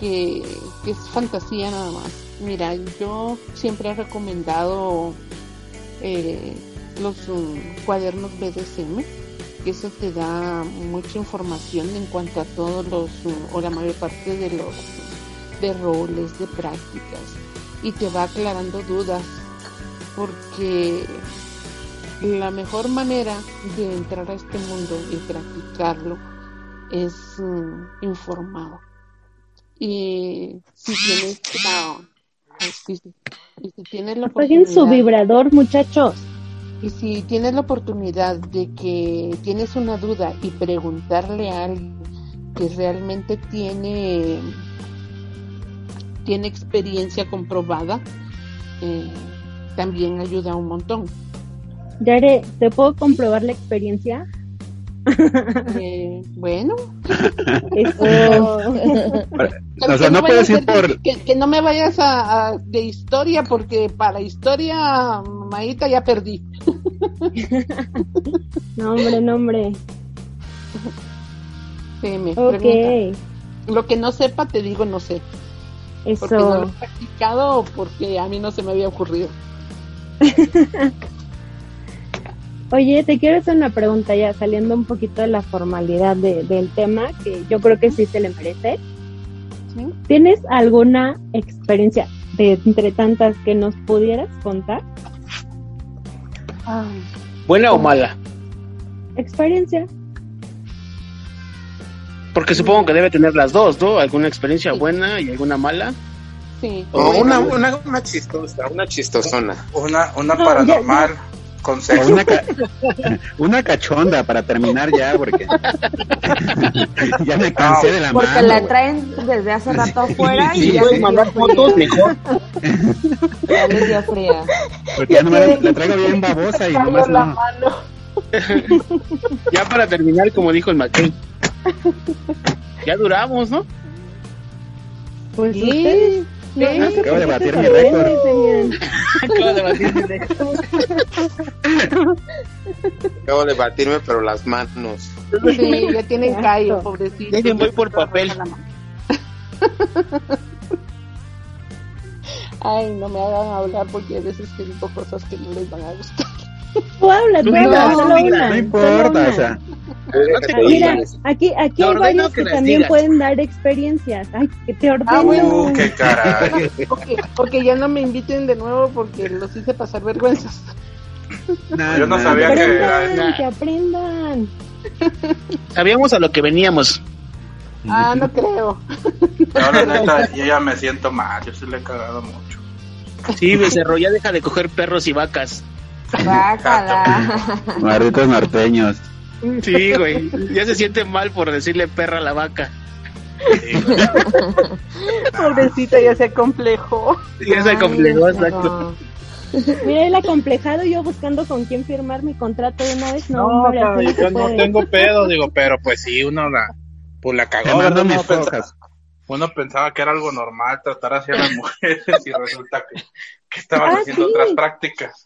que, que es fantasía nada más. Mira, yo siempre he recomendado eh, los mm, cuadernos BDSM, que eso te da mucha información en cuanto a todos los, mm, o la mayor parte de los, de roles, de prácticas, y te va aclarando dudas, porque la mejor manera de entrar a este mundo y practicarlo es mm, informado. Y si tienes la, y si tienes la Apaguen su oportunidad- vibrador, muchachos. y si tienes la oportunidad de que tienes una duda y preguntarle a alguien que realmente tiene tiene experiencia comprobada, eh, también ayuda un montón. Yare, ¿te puedo comprobar la experiencia? Eh, bueno, Eso. O sea, no puedes ir por... que, que no me vayas a, a- de historia porque para historia, Maíta, ya perdí. No, hombre, no, hombre. Sí, me Ok, pregunta. Lo que no sepa, te digo no sé. Porque no lo eso. he practicado o porque a mí no se me había ocurrido. Oye, te quiero hacer una pregunta ya, saliendo un poquito de la formalidad de- del tema, que yo creo que sí se le merece. ¿Sí? ¿Tienes alguna experiencia de entre tantas que nos pudieras contar? Ay, ¿Buena o mala? Experiencia. Porque supongo que debe tener las dos, ¿no? Alguna experiencia buena y alguna mala. sí. O una, una, una chistosa, una chistosona. Una, una No, paranormal sexo. una, ca- una cachonda para terminar ya, porque ya me cansé de la Porque mano. la güey. traen desde hace rato afuera Sí, y ya les mandar fotos mejor. Ya les dio fría. Porque ya no me la, la traigo bien babosa y nomás la no. mano. Ya para terminar, como dijo el McKay. Ya duramos, ¿no? Pues Sí. No, no sé Acabo de batir se mi récord. Acabo de batir mi récord. Acabo de batirme, pero las manos. Sí, ya tienen callo, pobrecito. Dejen, voy por papel. Ay, no me hagan hablar porque a veces que digo cosas que no les van a gustar. Tú habla, Tú habla, tú solo una. No importa, una. o sea, No Mira, aquí, aquí hay varios que que también digas. pueden dar experiencias. Ay, que te ordeno. Ah, bueno. Uh, qué caray. Porque, porque ya no me inviten de nuevo porque los hice pasar vergüenzas. Yo no sabía que- aprendan, Ah. que aprendan. Sabíamos a lo que veníamos. Ah, no creo. No, la neta, yo ya me siento mal. Yo sí le he cagado mucho. Sí, becerro, ya deja de coger perros y vacas. Malditos norteños. Sí, güey. Ya se siente mal por decirle perra a la vaca. Sí. Pobrecita, ya se complejo. Ya se complicó, exacto. Mira el acomplejado yo buscando con quién firmar mi contrato de una vez. No, No, hombre, yo no puede. tengo pedo, digo, pero pues sí, uno la, pues la cagó, ¿verdad? mis Uno pensaba, uno pensaba que era algo normal tratar así a las mujeres y resulta que, que estaban Ah, haciendo sí. otras prácticas.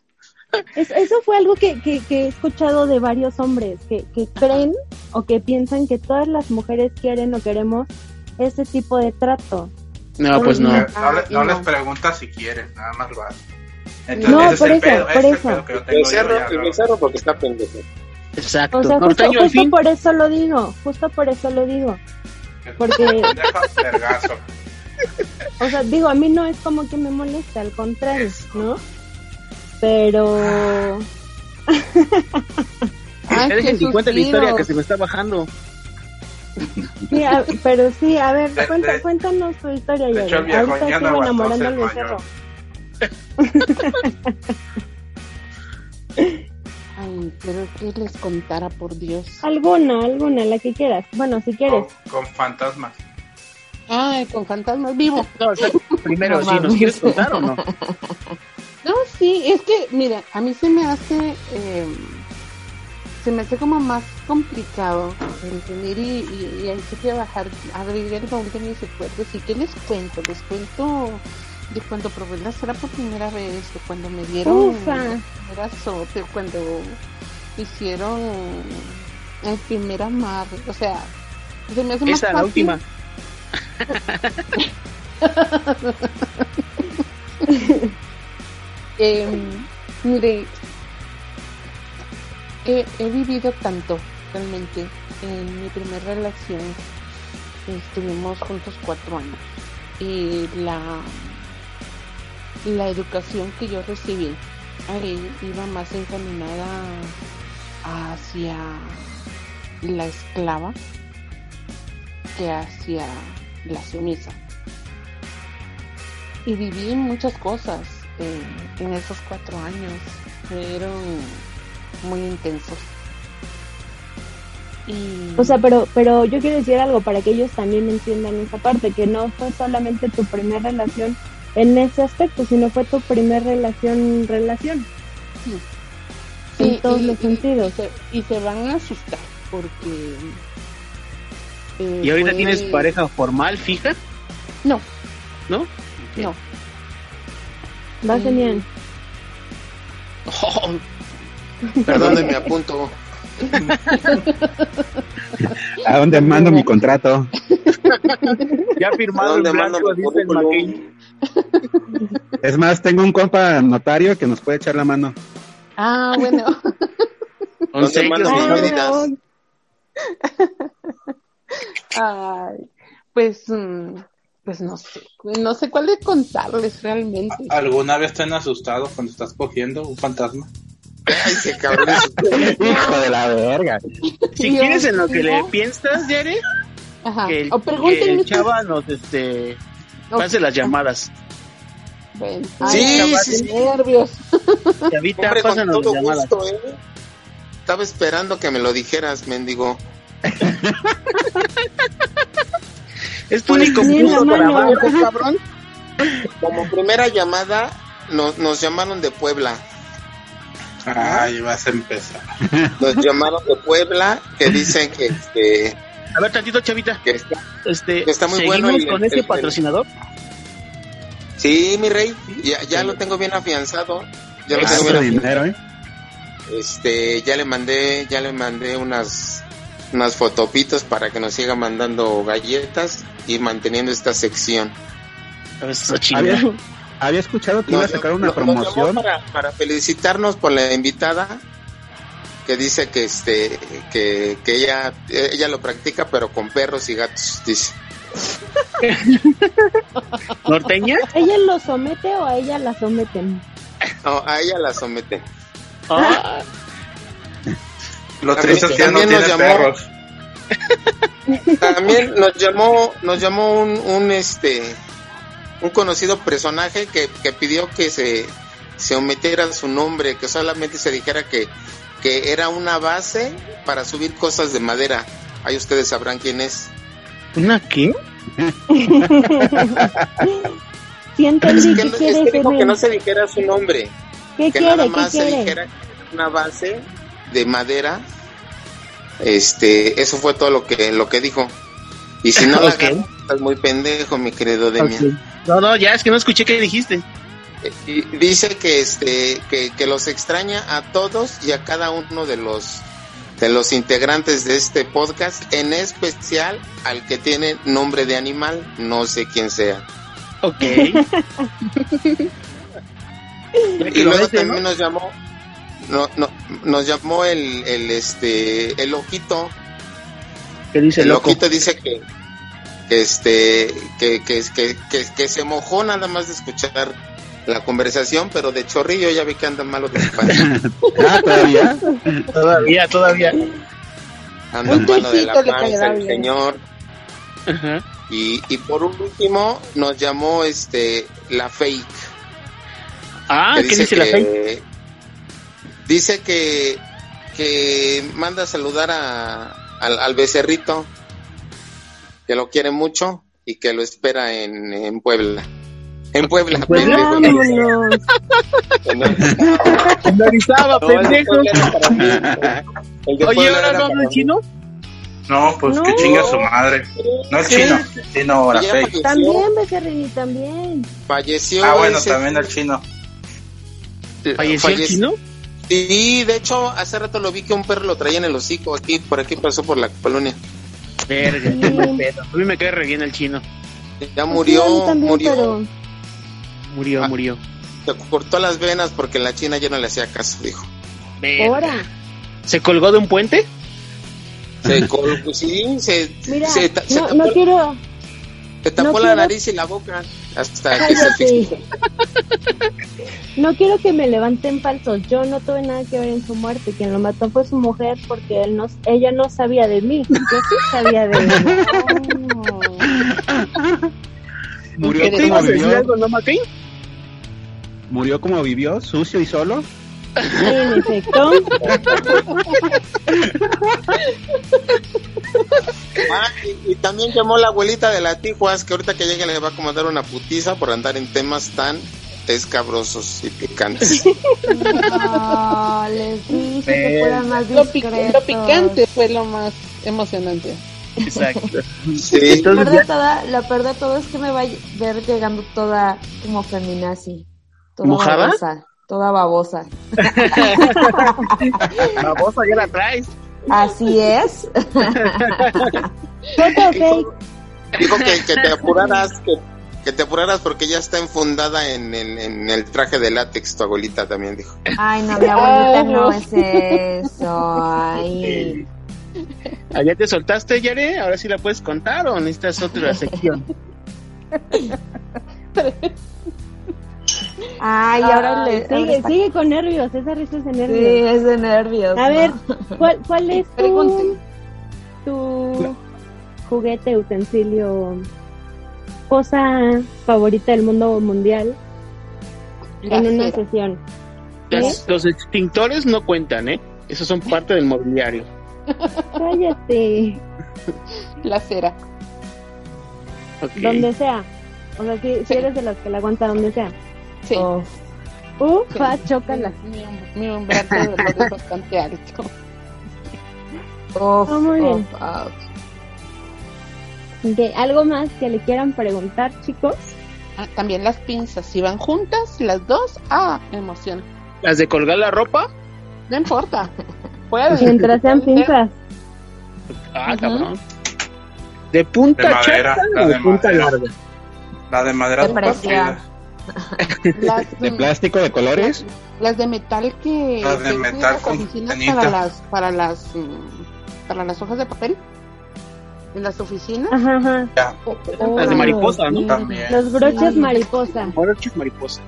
Es- eso fue algo que, que, que he escuchado de varios hombres que, que creen o que piensan que todas las mujeres quieren o queremos ese tipo de trato. No, pues no. No, Ah, le- no no. les preguntas si quieren, nada más va. No, ese es por el eso, pedo, por el eso. pedo que yo tengo El yo cerro, ya, el ¿no? cerro porque está pendejo. Exacto. O sea, justo, al justo fin. por eso lo digo, justo por eso lo digo. Porque-. O sea, digo, a mí no es como que me molesta, al contrario, ¿no? Pero... Ay, dejen que cuente la historia que se me está bajando. Sí, a- pero sí, a ver, De- cuenta- de- cuéntanos tu historia, de hecho, viejo Ahorita ya no enamorando al becerro. Ay, pero que les contara, por Dios. Alguna, alguna, la que quieras. Bueno, si quieres. Con fantasmas. Ay, con fantasmas vivo. No, o sea, primero, No si nos quieres contar o no. No, sí, es que, mira, a mí se me hace, eh, se me hace como más complicado el venir y, y, y hay que bajar, abrir el baúl de mis recuerdos. ¿Y qué les cuento? Les cuento de cuando probé la cera por primera vez, de cuando me dieron el primer azote, cuando hicieron el primer amar, o sea, se me hace más Esa, la última. Eh, mire, he, vivido tanto realmente. En mi primera relación estuvimos juntos cuatro años y la la educación que yo recibí ahí iba más encaminada hacia la esclava que hacia la sumisa y viví muchas cosas eh, en esos cuatro años fueron muy intensos y O sea, pero, pero yo quiero decir algo para que ellos también entiendan esa parte, que no fue solamente tu primera relación en ese aspecto, sino fue tu primera relación, relación. Sí. En Sí, todos y- los y- sentidos. Y se, y se van a asustar porque. eh, ¿Y ahorita fue- tienes pareja formal, fija? No, ¿No? no. Va Sí. genial. Oh, ¿Dónde me apunto? ¿A dónde mando mi contrato? ya firmado en ¿Dónde mando blanco, dice el. Es más, tengo un compa notario que nos puede echar la mano. Ah, bueno. ¿Dónde mando mis medidas? Ay, pues. Pues no sé. No sé cuál de contarles realmente. ¿Alguna vez te han asustado cuando estás cogiendo un fantasma? Ay, qué cabrón. Hijo de la verga. Si quieres en lo que le piensas, Yare, Ajá. que el, o que pregúntenle. el chava nos este, pase las llamadas. Ven. Sí, Ay, sí, sí. nervios. Chavita, Hombre, con todo llamadas. gusto, ¿eh? Estaba esperando que me lo dijeras, mendigo. Es para mano. abajo, cabrón. Como primera llamada, nos, nos llamaron de Puebla. Ay, vas a empezar. Nos llamaron de Puebla, que dicen que, este, A ver, tantito, chavita. que está- Este, Está muy ¿Seguimos bueno el- con el- este el- patrocinador? Sí, mi rey, ya, ya lo tengo bien afianzado. Ya lo tengo Harto bien afianzado. dinero, ¿eh? Este, ya le mandé, ya le mandé unas unas fotopitos para que nos siga mandando galletas y manteniendo esta sección. Eso. Había, había escuchado que iba a sacar una promoción. para, para felicitarnos por la invitada que dice que este que, que ella ella lo practica pero con perros y gatos dice ¿Norteña? ¿Ella lo somete o a ella la someten? No, a ella la somete Ah, Lo También- triste es que ya no tiene nos llamó- perros. también nos llamó nos llamó un, un este un conocido personaje que, que pidió que se se omitiera su nombre que solamente se dijera que que era una base para subir cosas de madera ahí ustedes sabrán quién es ¿Una qué? Es que, ¿qué no- es quiere que dijo que no se dijera su nombre ¿Qué que nada quiere? ¿Qué más se quiere? dijera que era una base de madera este eso fue todo lo que lo que dijo y si no la Ok. agarras, estás muy pendejo mi querido Demian Ok. No, no, ya es que no escuché qué dijiste. Y dice que este que, que los extraña a todos y a cada uno de los de los integrantes de este podcast en especial al que tiene nombre de animal no sé quién sea Ok. Y luego también nos llamó no, no, nos llamó el, el este el ojito ¿Qué dice el loco? loquito dice que, que este que, que, que, que, que se mojó nada más de escuchar la conversación, pero de chorrillo ya vi que andan malos de la panza. Ah, todavía. Todavía, todavía. Andan Un malo de la panza el señor. Ajá. Y, y por último nos llamó este la fake. Ah, que ¿qué dice la que- fake? Dice que, que manda a saludar a, al, al becerrito, que lo quiere mucho y que lo espera en, en Puebla. En Puebla, pendejo. Vámonos. En Orizaba, el pendejo. El Oye, ¿ahora no el mí. chino? No, pues No. que chinga su madre. No el Sí. chino, sino la Ya fake. falleció. También, Becerrini, también. Falleció. Ah, bueno, ese- también el chino. ¿Falleció el Falle- chino? Sí, de hecho, hace rato lo vi que un perro lo traía en el hocico aquí, por aquí pasó por la colonia. Verga, Sí. qué mal pedo. A mí me cae re bien el chino. Ya Sí, murió, también, murió. pero- Murió, Ah. murió. Se cortó las venas porque la china ya no le hacía caso, dijo. Ahora, ¿Se colgó de un puente? Se colgó, sí, se, mira, se, ta- se no, tapó, no quiero, se tapó no la quiero- nariz y la boca hasta que se cállate. No quiero que me levanten falsos. Yo no tuve nada que ver en su muerte. Quien lo mató fue su mujer porque él no, ella no sabía de mí. Yo sí sabía de ella. Murió ¿Qué te como vivió. Murió como vivió, sucio y solo. En efecto. Ah, y, y también llamó la abuelita de la Tijuas, que ahorita que llegue le va a comandar una putiza por andar en temas tan escabrosos y picantes. No, les dije que fueran más Lo, pic- lo picante fue lo más emocionante. Exacto. Sí, Lo peor, Entonces de todo, lo peor de todo es que me va a ver llegando toda como feminazi. Toda ¿Mojada? babosa. Toda babosa. La bosa ya la traes. Así es. Dijo que, que te apuraras, que, que te apuraras porque ya está enfundada en, en- en el traje de látex, tu abuelita también dijo. Ay, no, mi abuelita no es eso. Ay. Ah, ¿Ya te soltaste, Yare? ¿Ahora sí la puedes contar o necesitas otra sección? Ay, ahora Ay, le. sigue, con nervios. Esa risa es de Sí, nervios. es de nervios. A ¿no? ver, ¿cuál, cuál es tu, tu juguete, utensilio, cosa favorita del mundo mundial La en una cera. sesión? Las- los extintores no cuentan, ¿eh? Esos son parte del mobiliario. Cállate. La cera. Donde sea. O sea, si, si Sí. eres de los que la aguanta donde sea. Sí. Oh, Ufa, chócala. Mi, mi umbral de dolor es bastante alto. oh, Ah, muy bien. oh, oh. Ok, ¿Algo más que le quieran preguntar, chicos? Ah, también las pinzas, si van juntas, las dos, ah, me emociona. ¿Las de colgar la ropa? No importa. Pueden. Mientras sean pinzas. Ah, cabrón. ¿De punta De madera, chata la o de de punta madera. larga? La de madera. Las, De plástico de colores. las de metal que Las de metal las con para las para las mm, para las hojas de papel en las oficinas Ajá, ajá. Ya, Oh, Las de mariposa, ¿no? sí. también. Los broches Sí. mariposa. Broches mariposa.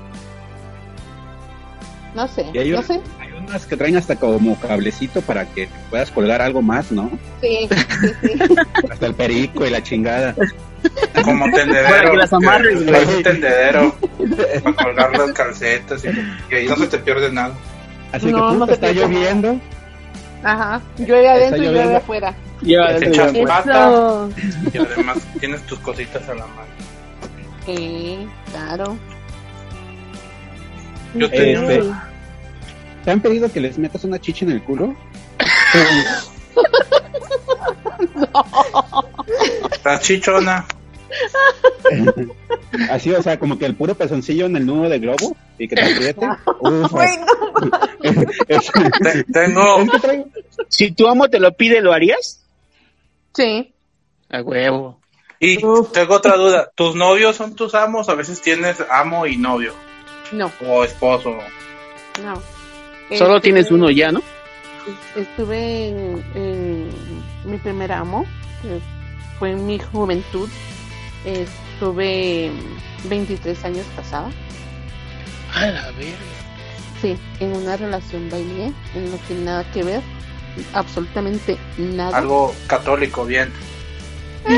no sé Y hay, no un- sé hay unas que traen hasta como cablecito para que puedas colgar algo más, ¿no? sí, sí, sí. Hasta el perico y la chingada. Como Para tendedero. que las amarres, que güey. un tendedero para colgar las calcetas y, ahí no se te pierde nada. Así No, que no está lloviendo. ajá llueve adentro y llueve lloviendo. afuera Lleva Te echas pata y además tienes tus cositas a la mano. sí claro Yo tenía Este. ¿Te han pedido que les metas una chicha en el culo? la chichona. Así, o sea, como que el puro pezoncillo en el nudo de globo y que te apriete. Es- Te- tengo, es que traigo- Si tu amo te lo pide, ¿lo harías? Sí A huevo. y tengo otra duda. ¿Tus novios son tus amos? A veces tienes amo y novio. no O esposo. no Solo Estuve- tienes uno ya, ¿no? estuve en, en mi primer amo que fue en mi juventud estuve 23 años casada A la verga. Sí, en una relación bailé, en lo que nada que ver, absolutamente nada. Algo católico, bien.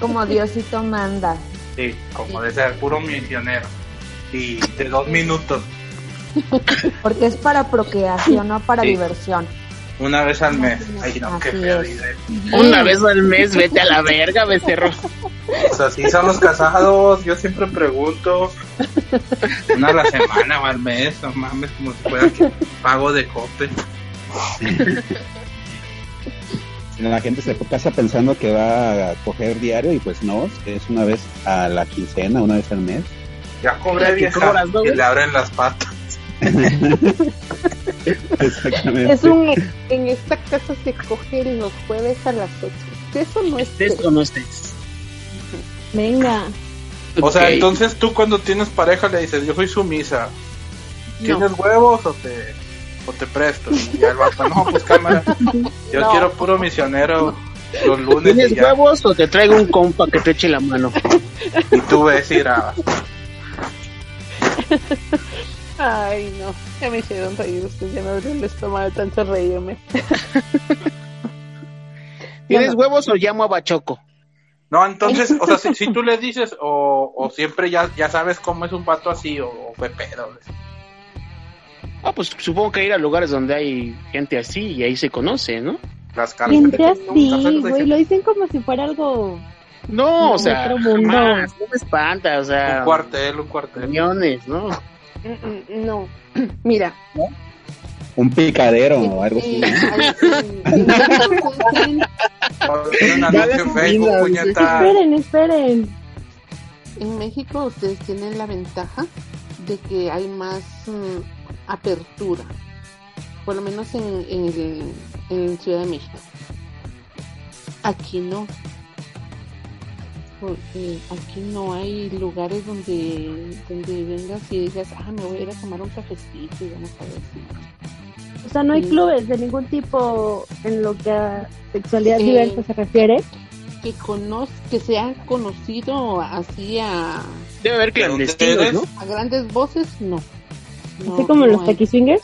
Como Diosito manda. Sí, como de ser puro misionero. Y de dos minutos, Porque es para procreación, no para Sí. diversión. Una vez al mes. Ay, no, qué Así feo. dice. Una vez al mes, vete a la verga, becerro. O sea, sí son los casados. Yo siempre pregunto. Una a la semana o al mes, no mames, como si fuera que pago de cope. La gente se casa pensando que va a coger diario y pues no, es una vez a la quincena, una vez al mes. Ya cobré ¿Qué vieja. y le abren las patas. Exactamente. Es un, en esta casa se coge los jueves a las 8. Eso no es ¿Estés o no estés? Venga. O sea, entonces tú cuando tienes pareja le dices, yo soy sumisa. No. ¿Tienes huevos o te, o te presto? Y vato, no, pues cámara. Yo No. quiero puro misionero los lunes ¿Tienes y ya. huevos o te traigo un compa que te eche la mano? Y tú ves ir a... Ay, no. Ya me hicieron reír. Usted ya me abrió el estómago de tanto reírme. ¿Tienes Bueno. huevos o llamo a Bachoco? No, entonces, o sea, si, si tú le dices o, o siempre ya, ya sabes cómo es un vato así o, o fue pedo. Ah, pues supongo que ir a lugares donde hay gente así y ahí se conoce, ¿no? Las. Gente así, güey, lo dicen como si fuera algo... No, o sea, otro mundo. jamás, no me espanta, o sea, Un cuartel, un cuartel. reuniones, ¿no? Mm, mm, No. Mira. Un picadero o algo así. Esperen, esperen. En México ustedes tienen la ventaja de que hay más mm, apertura, por lo menos en, en, el- en Ciudad de México. Aquí no. Porque aquí no hay lugares donde, donde vengas y digas, ah, me voy a ir a tomar un cafecito y vamos a ver si. O sea, no hay Sí. clubes de ningún tipo en lo que a sexualidad Eh, diversa se refiere. Que, conoz que se ha conocido así a, Debe a grandes voces, no. No, así como no los. Taki Swingers.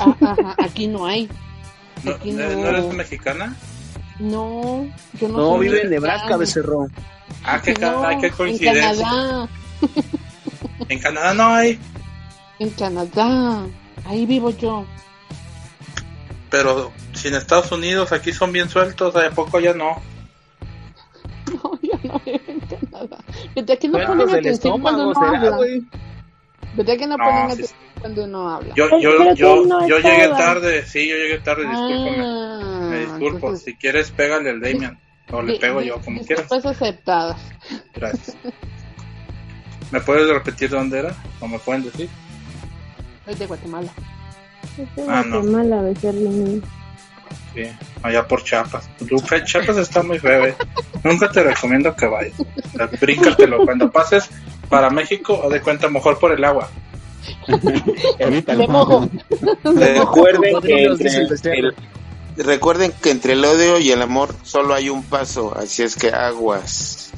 Ah, ajá, aquí no hay. ¿No, Aquí ¿no no. eres mexicana? No, yo no, No, soy vive en. Nebraska, becerro. Ah, qué, No, ay, qué en coincidencia. Canadá, En Canadá no hay, en Canadá, ahí vivo yo. pero si en Estados Unidos aquí son bien sueltos, ¿a poco ya no? No, yo no vivo en Canadá. ¿Verdad que no Cuernos ponen del atención cuando uno será, habla? ¿Verdad que no, No, ponen sí, atención cuando uno habla? Yo, Pero- yo, yo, yo llegué tarde, sí, yo llegué tarde, discúlpame. Me disculpo, entonces, si quieres pégale al Damian, o le pego yo, como quieras. disculpas aceptadas. Gracias. ¿Me puedes repetir dónde era? ¿O me pueden decir? Soy de Guatemala. Es de Ah, no. Guatemala, becerrín. Sí, allá por Chiapas. Tu fe- Chiapas está muy feo, eh. Nunca te recomiendo que vayas. Bríncatelo. Cuando pases para México, o de cuenta mejor por el agua. Evítalo. Recuerden que, entre el- recuerden que entre el odio y el amor solo hay un paso, así es que aguas.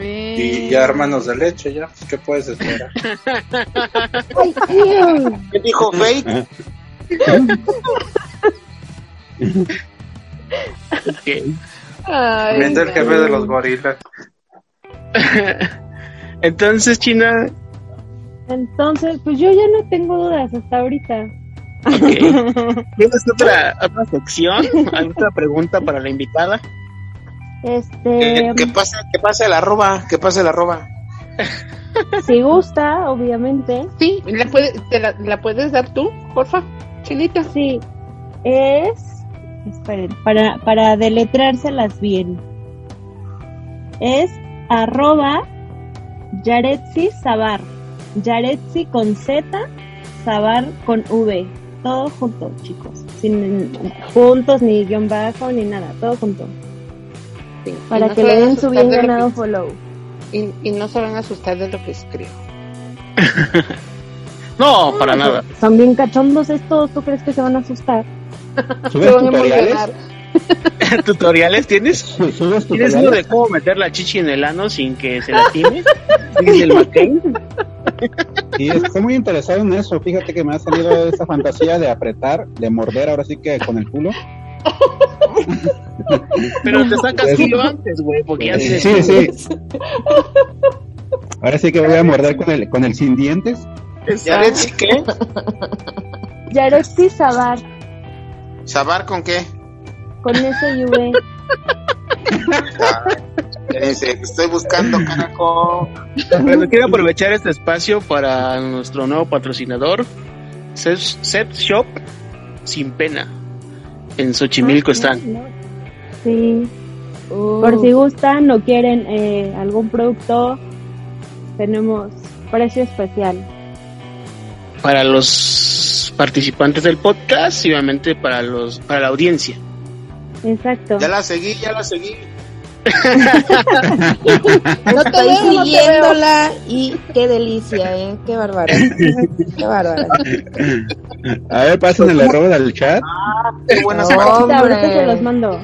Y ya hermanos de leche, ya. ¿Qué puedes esperar? ¿Qué dijo Fake? Ok. Ay, Viendo el jefe de los gorilas. Entonces, China, Entonces, pues yo ya no tengo dudas hasta ahorita. Ok. ¿tienes otra, otra sección? ¿Hay otra pregunta para la invitada? Este, ¿Qué, qué pasa? ¿Qué pasa el arroba? ¿Qué pasa el arroba? si gusta, obviamente. Sí, ¿la, puede- te la, la puedes dar tú, porfa, Chinita? Sí, es. Esperen, para, para deletrárselas bien. Es arroba Yaretsi Sabar. Yaretsi con Z, Sabar con V. Todo junto, chicos. Sin puntos, ni guion bajo, ni nada. Todo junto. Sí, Para no que le den su bien ganado que- follow. y, y no se van a asustar de lo que escribo. No, para nada. Son bien cachondos estos. ¿Tú crees que se van a asustar? ¿Subes Se van a tutoriales? emocionar. ¿Tutoriales tienes? ¿Tienes uno tutoriales? de cómo meter la chichi en el ano sin que se lastime? ¿Sigues el McCain? Sí, estoy muy interesado en eso. Fíjate que me ha salido esa fantasía de apretar, de morder, ahora sí que con el culo. Pero te sacas Pues- kilo antes, güey, porque ya Sí, sí. Ahora sí que voy a morder con el, con el sin dientes. ¿Yaretsi qué? Yaretsi Sabar, ¿Sabar con qué? con S y V. Dice, estoy buscando caraco. Bueno, quiero aprovechar este espacio para nuestro nuevo patrocinador, Set Shop Sin Pena. En Xochimilco están. Sí. Por si gustan o quieren eh, algún producto, tenemos precio especial. Para los participantes del podcast y obviamente para los para la audiencia. Exacto. Ya la seguí, ya la seguí. Estoy siguiéndola y qué delicia, ¿eh? Qué bárbara. Qué bárbara. A ver, pasen el error al chat. Qué buenas ahorita se los mando.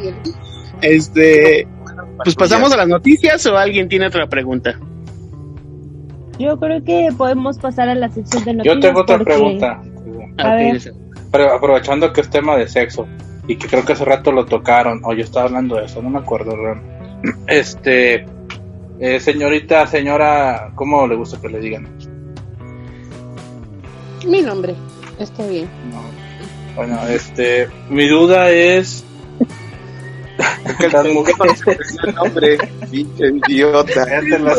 Este, pues pasamos a las noticias o alguien tiene otra pregunta. Yo creo que podemos pasar a la sección de noticias. Yo tengo otra porque- pregunta. A ver. Pero aprovechando que es tema de sexo y que creo que hace rato lo tocaron, o yo estaba hablando de eso, no me acuerdo. realmente. Este, eh, señorita, señora, ¿cómo le gusta que le digan? Mi nombre. Está bien. Bueno, este, mi duda es. Las mujeres. Hombre, pinche idiota.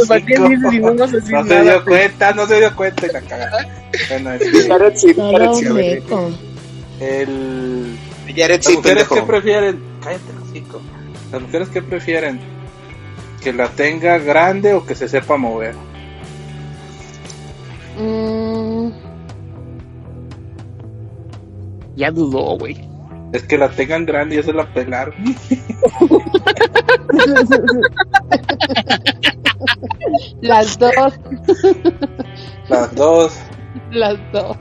¿Para qué dices si no decir No se dio cuenta, no se dio cuenta y la cagada. Bueno, este, el, Yaretsi, las mujeres que prefieren, cállate los. Las mujeres que prefieren que la tenga grande o que se sepa mover. Mm, Ya dudó, güey. Es que la tengan grande y eso la pelar. las dos. Las dos. Las dos.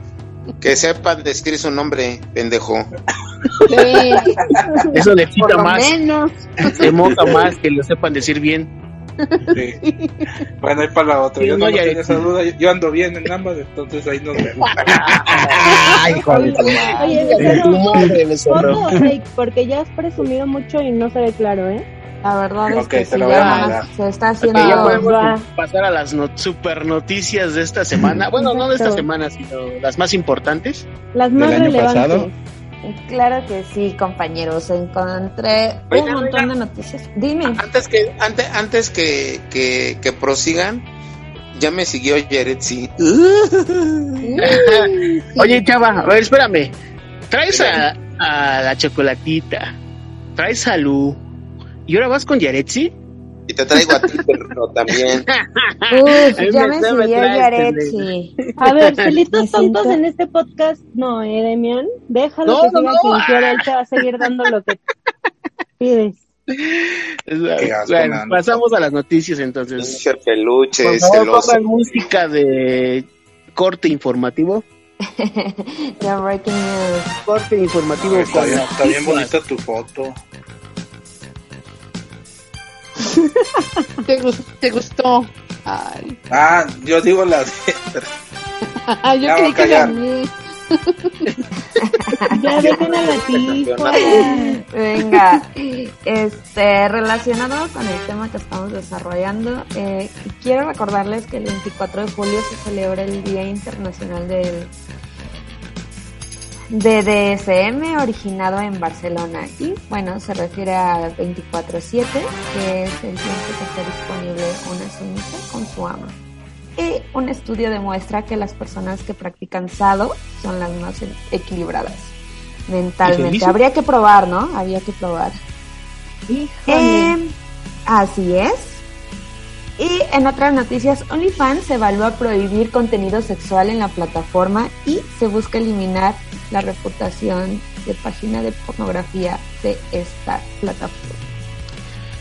Que sepan decir su nombre, pendejo. Sí. Eso le quita más, menos. se moja más que lo sepan decir bien. Sí. Bueno, ahí para la otra. Sí, yo no, no, tenía esa duda. Yo- ando bien en ambas, entonces ahí nos vemos. Ay, madre. Oye, pero madre, me foto sonró. o fake, porque ya has presumido mucho y no se ve claro, ¿eh? La verdad es que te sí, lo voy a ya mandar. se está haciendo. ya podemos pasar a las no- super noticias de esta semana. Bueno, no de esta semana, sino las más importantes. Las ¿Del más año relevantes. pasado? Claro que sí, compañeros. Encontré Oiga, un montón oiga. de noticias. Dime. Antes que, antes, antes que, que, que prosigan, ya me siguió Yaretsi. Oye, chava, a ver, espérame. Traes a, a la chocolatita, traes a Lu, y ahora vas con Yaretsi. Y te traigo a ti, perro, también. Uf, ya me- me siguió Yaretsi. A ver, celitos tontos siento- en este podcast, no, ¿eh, Demian? Déjalo No, que no, siga no. quien quiera, él te va a seguir dando lo que pides. Bueno, pasamos a las noticias entonces. Pinche peluche, Por favor, pongan música de corte informativo. The Breaking News. Corte informativo Está con bien, está bien bonita tu foto. ¿Te, gus- te gustó? Ay. Ah, yo digo la de... Yo creí a que la mí. Ya dejen a la tipa. Venga, este, relacionado con el tema que estamos desarrollando, eh, quiero recordarles que el 24 de julio se celebra el Día Internacional del de DSM, originado en Barcelona. Y bueno, se refiere a 24-7, que es el tiempo que está disponible una sumisa con su ama. Y un estudio demuestra que las personas que practican SADO son las más equilibradas mentalmente. Habría que probar, ¿no? Había que probar. Híjole. Eh, así es. Y en otras noticias, OnlyFans evalúa prohibir contenido sexual en la plataforma y se busca eliminar la reputación de página de pornografía de esta plataforma.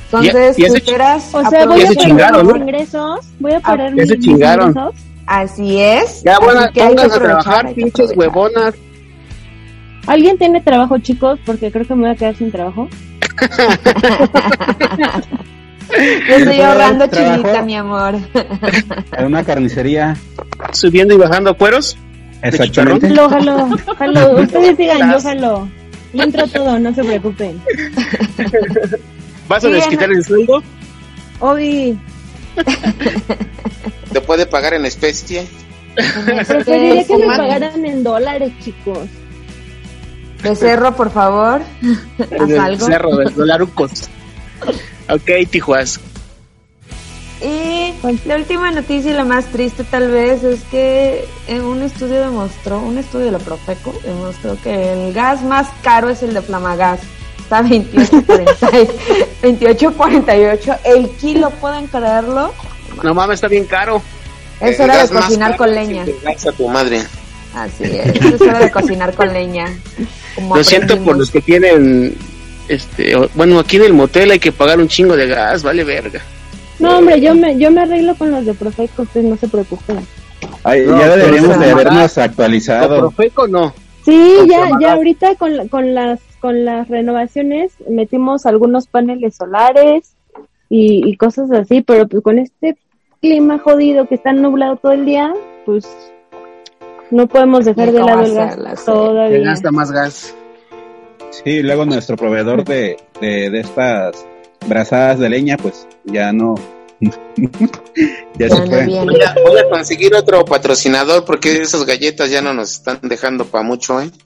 Entonces, se futuras o sea, voy a perder chingaron, mis ingresos, voy a Ah, perder mis, ingresos. Así es. Ya, bueno, pónganse a trabajar, pinches huevonas. ¿Alguien tiene trabajo, chicos? Porque creo que me voy a quedar sin trabajo. Yo estoy ahorrando chinita, mi amor. En una carnicería. Subiendo y bajando cueros. Exactamente. Jalo, jalo, jalo. Ustedes digan, yo jalo. Le entro todo, no se preocupen. ¿Vas a desquitar el sueldo? Obi, ¿Te puede pagar en especie? preferiría que me pagaran en dólares, chicos. Becerro, por favor. Haz algo. Cerro de dolarucos. Ok, Tijuas. Y la última noticia y la más triste tal vez es que en un estudio demostró, un estudio de la Profeco demostró que el gas más caro es el de Flamagas. Está a 28.40 28.48 el kilo, ¿pueden creerlo? No mames, está bien caro. Es hora de cocinar con leña. gas a tu madre. Así es, es hora de cocinar con leña. Como Lo siento por los que tienen. Este, bueno, aquí en el motel hay que pagar un chingo de gas, vale verga. No, hombre, yo me, yo me arreglo con los de Profeco, ustedes no se preocupen. Ay, No, ya deberíamos de habernos actualizado. Profeco no. Sí, Con ya, ya ahorita con, con las con las renovaciones metimos algunos paneles solares y, y cosas así, pero pues con este clima jodido que está nublado todo el día, pues no podemos dejar de lado el gas todavía. gasta más gas. Sí, luego nuestro proveedor de, de, de estas brazadas de leña, pues ya no. ya se fue. Voy a, voy a conseguir otro patrocinador porque esas galletas ya no nos están dejando para mucho, ¿eh?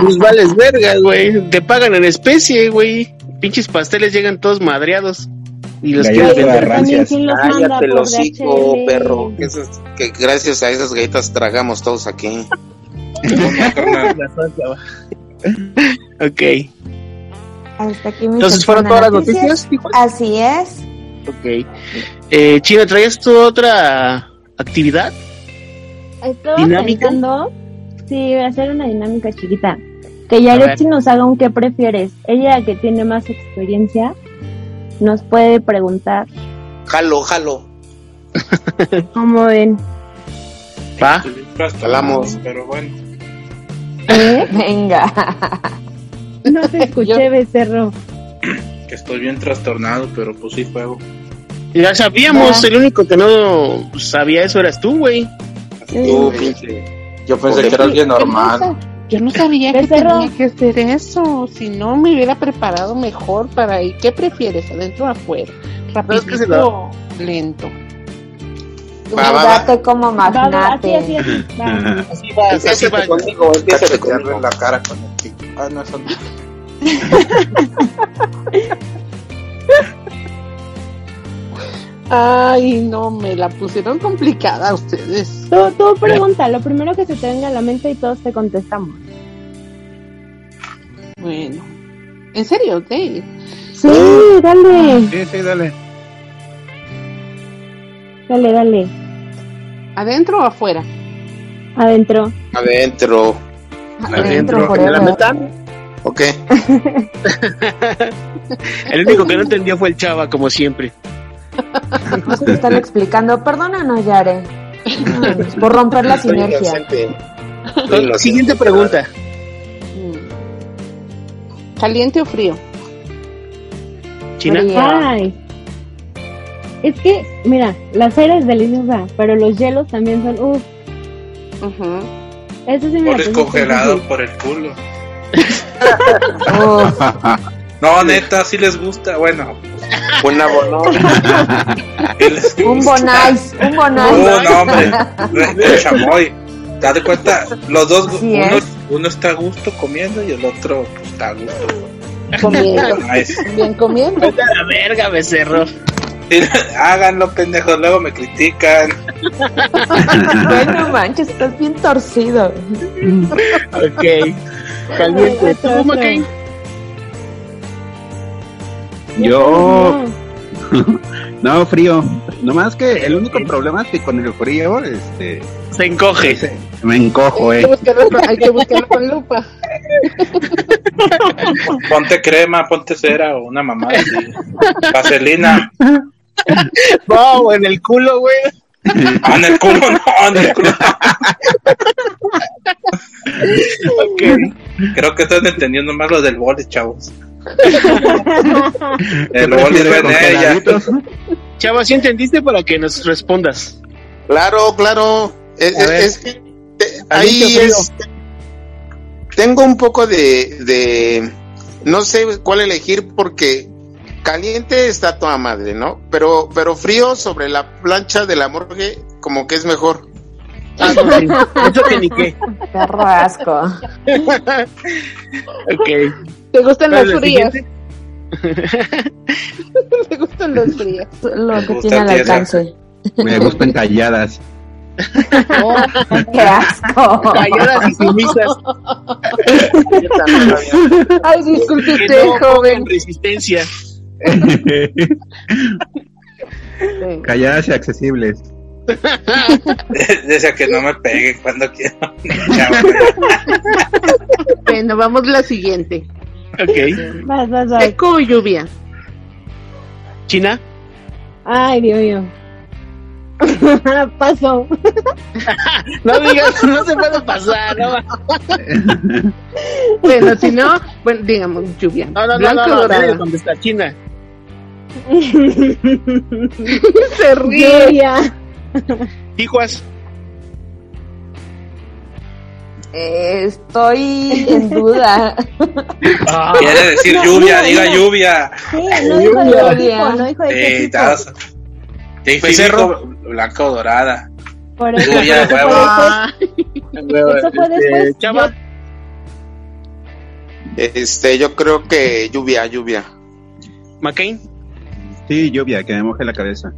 Pues vales verga, güey. Te pagan en especie, güey. Pinches pasteles llegan todos madreados. Y los Galletas quieres vender. rancias. Cállate el hocico, perro. Que, esas- que gracias a esas galletas tragamos todos aquí. Ok. Hasta aquí mi Entonces, ¿fueron todas las noticias? Así es. Ok. Eh, China, ¿traías tu otra actividad? Estaba ¿Dinámica? pensando, sí, hacer una dinámica chiquita. Que. Yaretsi nos haga un qué prefieres. Ella que tiene más experiencia nos puede preguntar Jalo, jalo. cómo ven. Va. Jalamos. Pero bueno. ¿Eh? Venga. No te escuché, becerro. Que estoy bien trastornado, pero pues sí juego. Ya sabíamos, el único que no sabía eso eras tú, güey. Tú, pinche. Yo pensé que era alguien normal. Yo no sabía que Becerro. tenía que hacer eso. Si no, me hubiera preparado mejor para ir. ¿Qué prefieres, adentro o afuera? es que se Rapidito o lento. Va, va, va. Date como Va, va, así, magnate. así, así. Va. Así va, así Empieza va. conmigo, empieza conmigo. en la cara con el pico. Ah, no, eso no. Ay, no, me la pusieron complicada ustedes. Tú, tú pregunta, lo primero que se te venga a la mente y todos te contestamos. Bueno. ¿En serio? ¿Qué? Sí, dale, Sí, sí, dale. Dale, dale. ¿Adentro o afuera? Adentro. Adentro. Adentro, ¿Que me la forever. metan? ¿Ok? El único que no entendió fue el chava, como siempre. No se te están explicando. Perdónanos, Yare. Por romper la sinergia. inocente. Soy inocente. Siguiente pregunta. Mm. ¿Caliente o frío? China. Frío. Ay. Es que, mira, la cera es deliciosa, pero los hielos también son, uff, Ujú. eso sí me Pones puse congelado por el culo. Uf, No, neta, sí les gusta. Bueno, Un abono. sí les un bonais, un bonais. No, no, hombre. El chamoy. Te das cuenta, los dos, uno, es. uno está a gusto comiendo y el otro pues, está a gusto. Comiendo. Bien comiendo. La verga, becerro. Háganlo, pendejos, luego me critican. Bueno, manches, estás bien torcido. Ok. Caliente. ¿Tú. McCain? Yo. no, frío. Nomás que el único problema es que con el frío, este. Se encoge. Me encojo, Hay eh. que buscarlo con, hay que buscarlo con lupa. Ponte crema, ponte cera o una mamada. Vaselina. No, en el culo, güey. Ah, en el culo, no, en el culo. Creo que están entendiendo más lo del boli, chavos. El boli de ella. Chava, ¿sí entendiste para que nos respondas? Claro, claro. Es, A ver. es que eh, ahí es. Tengo un poco de, de. No sé cuál elegir porque caliente está toda madre, ¿no? Pero, pero frío sobre la plancha de la morgue, como que es mejor. Ah, no. Eso que ni qué. Perro asco. Ok. ¿Te gustan ¿Cuál los fríos? ¿Te gustan los fríos? Lo que tiene al alcance. Me gustan calladas. Qué asco. Calladas y sumisas. Ay, disculpe usted, no joven. pongan calladas y accesibles. Decía que no me peguen cuando quiero. Bueno, vamos a la siguiente. Ok. Vas, vas, vas. ¿Seco o lluvia? ¿China? Ay, Dios mío. Pasó. No digas, no se puede pasar, no. Bueno, si no, bueno, digamos lluvia. No, no, no, Blanco no, o no, China. Se ríe. Lluvia. Tijuas. Eh, estoy en duda. Quiere decir No, lluvia, no, diga no. lluvia. Sí, no dijo de qué Lluvia. tipo, no dijo de qué Sí, tipo. estás- Sí, Pues sí, cerro. dijo blanca o dorada. Por eso, Lluvia, eso huevo. fue después. Eso fue después. Este, Chava. Este, yo creo que lluvia, lluvia. McCain. Sí, lluvia, que me moje la cabeza.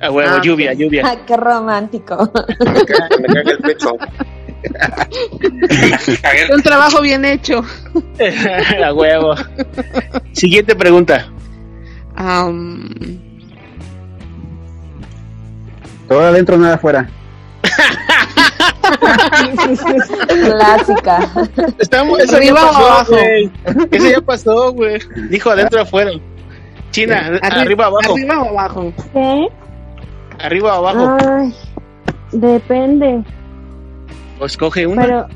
A huevo, Ah, lluvia, lluvia. Ay, qué romántico. Me caga el pecho. Un trabajo bien hecho. A huevo. Siguiente pregunta. Todo adentro, nada afuera. Clásica. Estamos, eso ya Arriba o pasó, abajo. güey. Eso ya pasó, güey. Dijo adentro afuera. China, arriba, abajo. Arriba o abajo. ¿Qué? Arriba o abajo. Ay, depende. O escoge una. Pero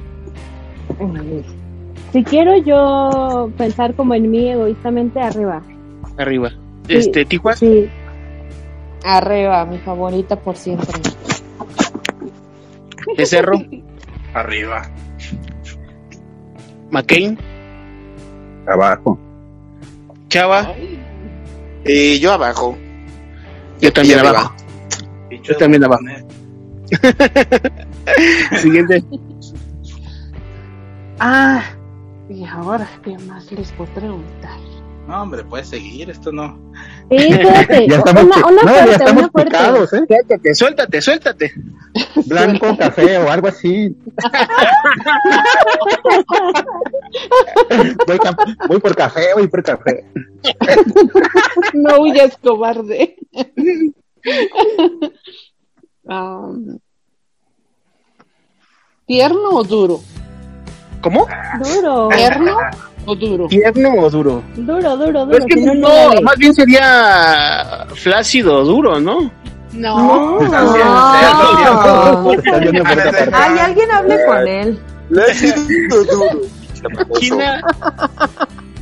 si quiero yo pensar como en mí egoístamente arriba. Arriba. Sí, Este, Tijuas. Sí. Arriba, mi favorita por siempre. De Cerro. Arriba. McCain. Abajo. Chava. Y yo abajo. Yo también abajo. Yo también abajo. Siguiente. Ah, y ahora, ¿qué más les puedo preguntar? No, hombre, puedes seguir, esto no. Sí, espérate. Ya estamos, una, una no, ya estamos una fuerte. picados, ¿eh? Suéltate, suéltate, suéltate. Blanco, café o algo así. voy, por café, voy por café. No huyas, cobarde. Am, ¿Tierno o duro? ¿Cómo? Duro. ¿Tierno o duro? ¿Tierno o duro? Duro, duro, Pero duro. es que no, no más bien sería flácido duro, ¿no? No. No. Ay, alguien hable con él. China.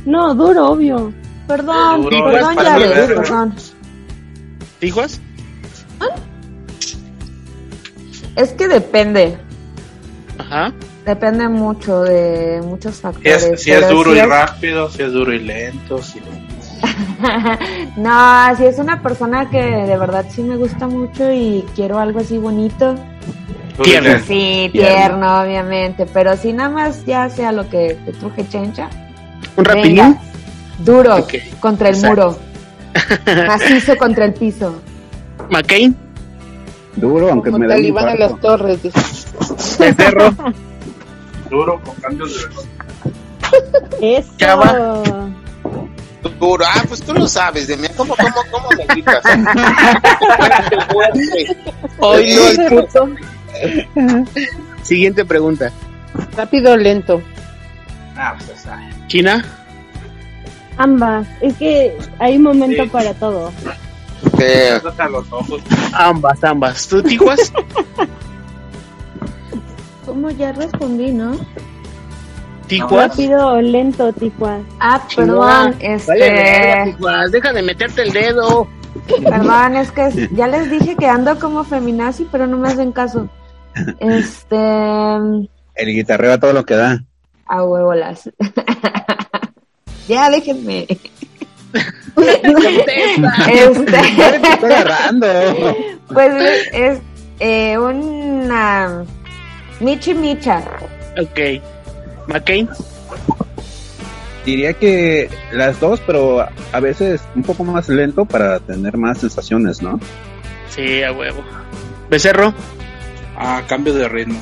No, duro, obvio. Perdón, Duro, perdón, ya ves, perdón. ¿Tijuas? Es que depende. Ajá. Depende mucho de muchos Si factores. es, si es duro si y es- rápido, si es duro y lento. Si... no, si es una persona que de verdad sí me gusta mucho y quiero algo así bonito. Tierno. Sí, Tierno. tierno, obviamente. Pero si nada más ya sea lo que te truje chencha. ¿Un rapidín? Duro contra el Exacto. muro. Macizo contra el piso. ¿McCain? Duro, aunque Como me da talibán en las torres. dice. Duro con cambios de reloj. Eso. Duro. Ah, pues tú lo sabes de mí. ¿Cómo, cómo, cómo me gritas? Hoy no el puto. Siguiente pregunta. Rápido o lento. Ah, pues. ¿China? Ambas. Es que hay un momento Sí. para todo. Eh, los ojos. Ambas, ambas. ¿Tú, Tijuas? ¿Cómo ya respondí, no? Tijuas. Rápido o lento, Tijuas. Ah, perdón, este... Tijuas, deja de meterte el dedo. Perdón, es que ya les dije que ando como feminazi, pero no me hacen caso. Este... El guitarreo a todo lo que da. A huevolas. ya déjenme. este... Está agarrando. Pues es eh, una Michi Micha. Ok. McCain. Diría que las dos, pero a veces un poco más lento para tener más sensaciones, ¿no? Sí, a huevo. Becerro. A cambio de ritmo.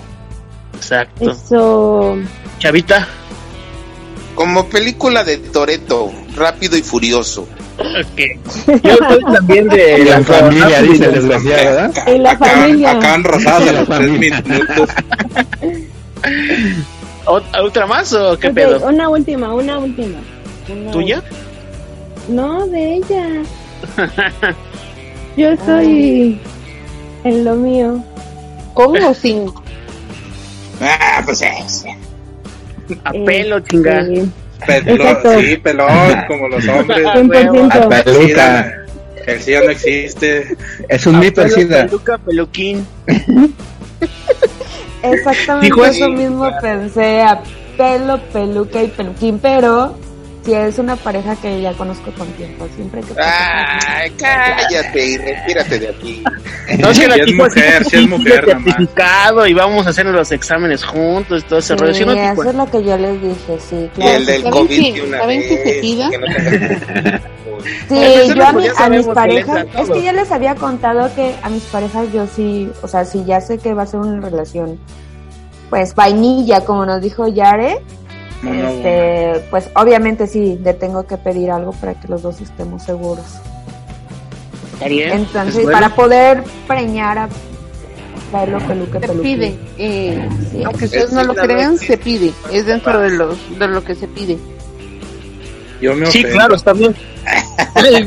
Exacto. Eso. Chavita. Como película de Toreto, rápido y furioso. Yo soy también de La familia, dice el desgraciado, ¿verdad? Y la Acá, familia. acá han rosado La los tres familia. minutos. ¿Ot- ¿Otra más o qué pedo? Una última, una última. Una ¿Tuya? No, de ella. Yo soy en lo mío. ¿Cómo sin? Ah, pues es. A pelo, chinga. Este, Pelón, sí, pelón, como los hombres. 100%. A peluca. SIDA. El SIDA no existe. Es un mito el SIDA. Peluca, peluquín. Exactamente eso mismo pensé, a pelo, peluca y peluquín, pero si es una pareja que ya conozco con tiempo, siempre que... Ay, cállate y retírate de aquí. No, Si que la es mujer, si es mujer, certificado y vamos a hacer los exámenes juntos y todo ese rollo. ¿Sí, no, Sí, Tijuas? eso es lo que yo les dije, sí, Y claro. el del ¿Saben COVID que- una saben que se que no Sí, Eso yo a, pues mi- a mis parejas, es que ya les había contado que a mis parejas yo sí, o sea, si ya sé que va a ser una relación, pues vainilla, como nos dijo Yare. Este, pues obviamente sí, le tengo que pedir algo para que los dos estemos seguros. Está bien. Entonces, bueno. para poder preñar a pelo, peluque, Se peluquín. pide. Eh, Sí. aunque ustedes Es no lo crean, se pide. Es dentro de los de lo que se pide. Yo me Sí, ofendo. claro, está bien.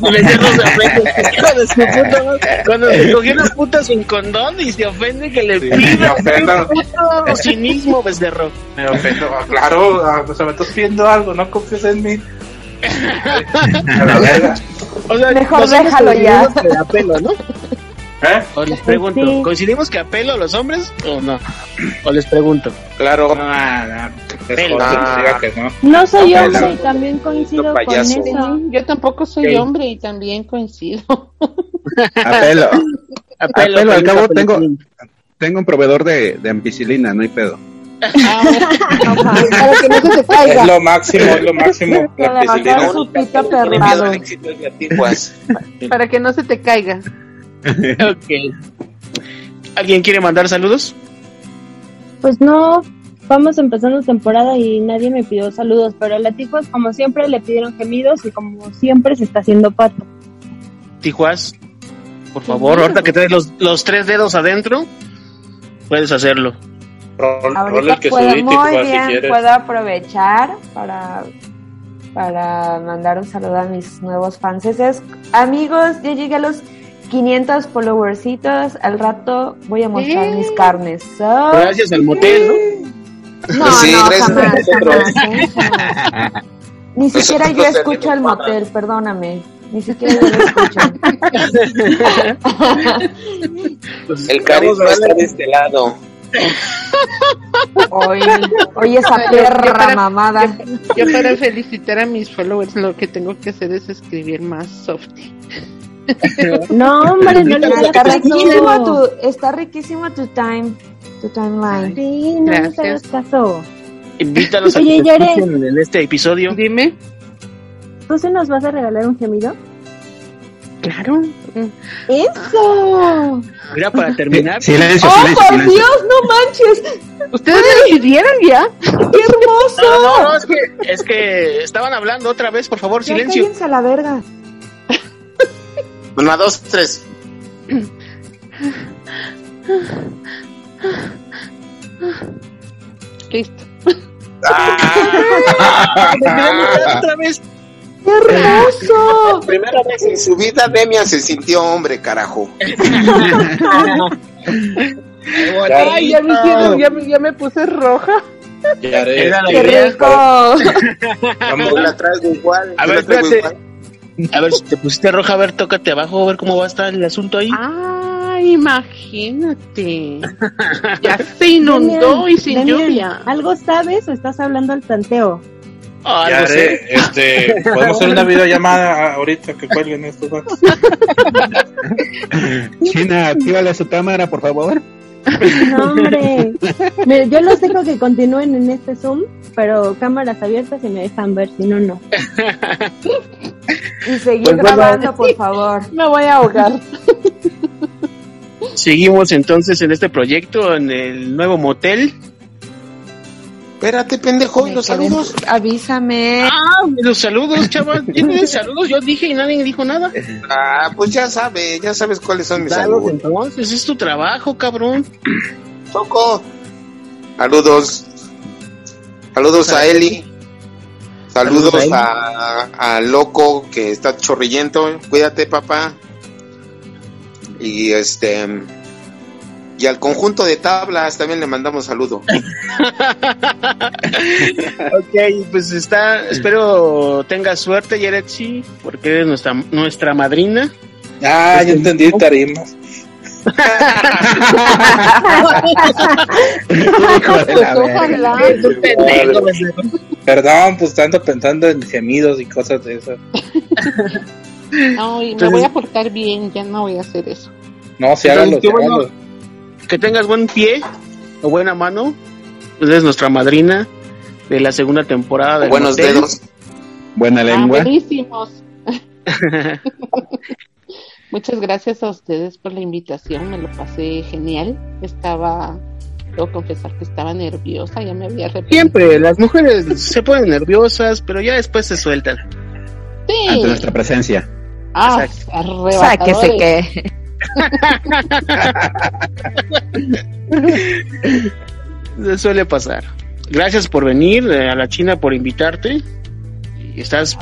Cuando se cogió una puta sin condón y se ofende que le Sí, pida me ofendo. puto cinismo, becerro. Me ofendo. Ah, Claro, ah, pues me estás pidiendo algo, no confíes en mí. A la verga. O sea, Mejor déjalo ya. coincidimos que a pelo, ¿no? ¿Eh? O les pregunto, Sí. ¿coincidimos que a pelo los hombres o no? O les pregunto. Claro, No, no, es No. No soy hombre y también coincido con eso. Yo tampoco soy hombre y también coincido. A pelo. A A pelo, al cabo tengo, tengo un proveedor de, de ampicilina, no hay pedo. Para que no se te Es caiga. lo máximo, es lo máximo. La ampicilina. Para que no se te caiga. Ok. ¿Alguien quiere mandar saludos? Pues no, vamos empezando temporada y nadie me pidió saludos, pero a la Tijuas como siempre le pidieron gemidos y como siempre se está haciendo pato. Tijuas, por favor, ahorita que traes los, los tres dedos adentro, puedes hacerlo. Rol, rol Ahorita el que puedo, subí, muy si bien, quieres. puedo aprovechar para, para mandar un saludo a mis nuevos fanses. Amigos, ya llegué a los 500 followercitos. Al rato voy a mostrar ¡Eh! mis carnes. So- Gracias al motel, ¿no? No, Sí, no, gracias a jamás, nosotros. jamás, ¿eh? Jamás. Ni siquiera yo escucho el motel, perdóname. Ni siquiera yo lo escucho. El carisma está de este lado. Hoy, hoy esa Yo- yo perra para- mamada. Yo para felicitar a mis followers lo que tengo que hacer es escribir más softy. No, hombre, no le Está hagas riquísimo caso. tu, está riquísimo tu time, tu timeline. Sí, no Gracias. caso. Invítalos a Oye, que te Yare. en este episodio. Dime. ¿Tú se nos vas a regalar un gemido? Claro. ¡Eso! Mira, para terminar, Silencio, ¡Oh, silencio, por silencio. Dios, no manches! ¿Ustedes me decidieron ya? ¡Qué hermoso! No, no, no, es que, es que estaban hablando otra vez, por favor, Ya silencio. a la verga. Una, dos, tres. Listo. otra vez. ¡Qué hermoso! Primera vez en su vida Demian se sintió hombre, carajo. Ay, ya me hicieron, ya me, ya me puse roja. Ya ¡Qué idea. rico! La traigo igual. A ver, espérate. A si te pusiste roja, a ver, tócate abajo, a ver cómo va a estar el asunto ahí. Ay, imagínate. Ya se inundó y sin lluvia. ¿Algo sabes o estás hablando al tanteo? Ah, Ya sé. Este, podemos hacer una videollamada ahorita que cuelguen estos vatos. China, actívale su cámara, por favor. No, hombre. Yo los dejo que continúen en este Zoom, pero cámaras abiertas y me dejan ver, si no, no. Y seguir Pues bueno. grabando, por favor. Me voy a ahogar. Seguimos entonces en este proyecto, en el nuevo motel. Espérate, pendejo, ¿y los saludos? Avísame. Ah, los saludos, chaval. ¿Tienen saludos? Yo dije y nadie dijo nada. Ah, pues ya sabe, ya sabes cuáles son mis saludos. entonces, es tu trabajo, cabrón. Choco. Saludos. Saludos a Eli. Saludos Saludos a, a Loco que está chorrillento. Cuídate, papá. Y este y al conjunto de tablas también le mandamos saludo. Ok, pues está, espero tengas suerte, Yeretsi, porque eres nuestra, nuestra madrina. Ah, ya entendí, tarimas. Pues. Perdón, pues tanto pensando en gemidos y cosas de esas. No, y me voy a portar bien, ya no voy a hacer eso. No, si háganlo, bueno. háganlo. Que tengas buen pie o buena mano. Pues eres nuestra madrina de la segunda temporada de Buenos dedos. Buena Ah, lengua. buenísimos. Muchas gracias a ustedes por la invitación, me lo pasé genial. Estaba, debo confesar que estaba nerviosa, ya me había arrepentido. Siempre, las mujeres se ponen nerviosas, pero ya después se sueltan. Ante nuestra presencia. ah, Sáquese arrebatadores. que. Suele pasar. Gracias por venir eh, a la China, por invitarte. Y estás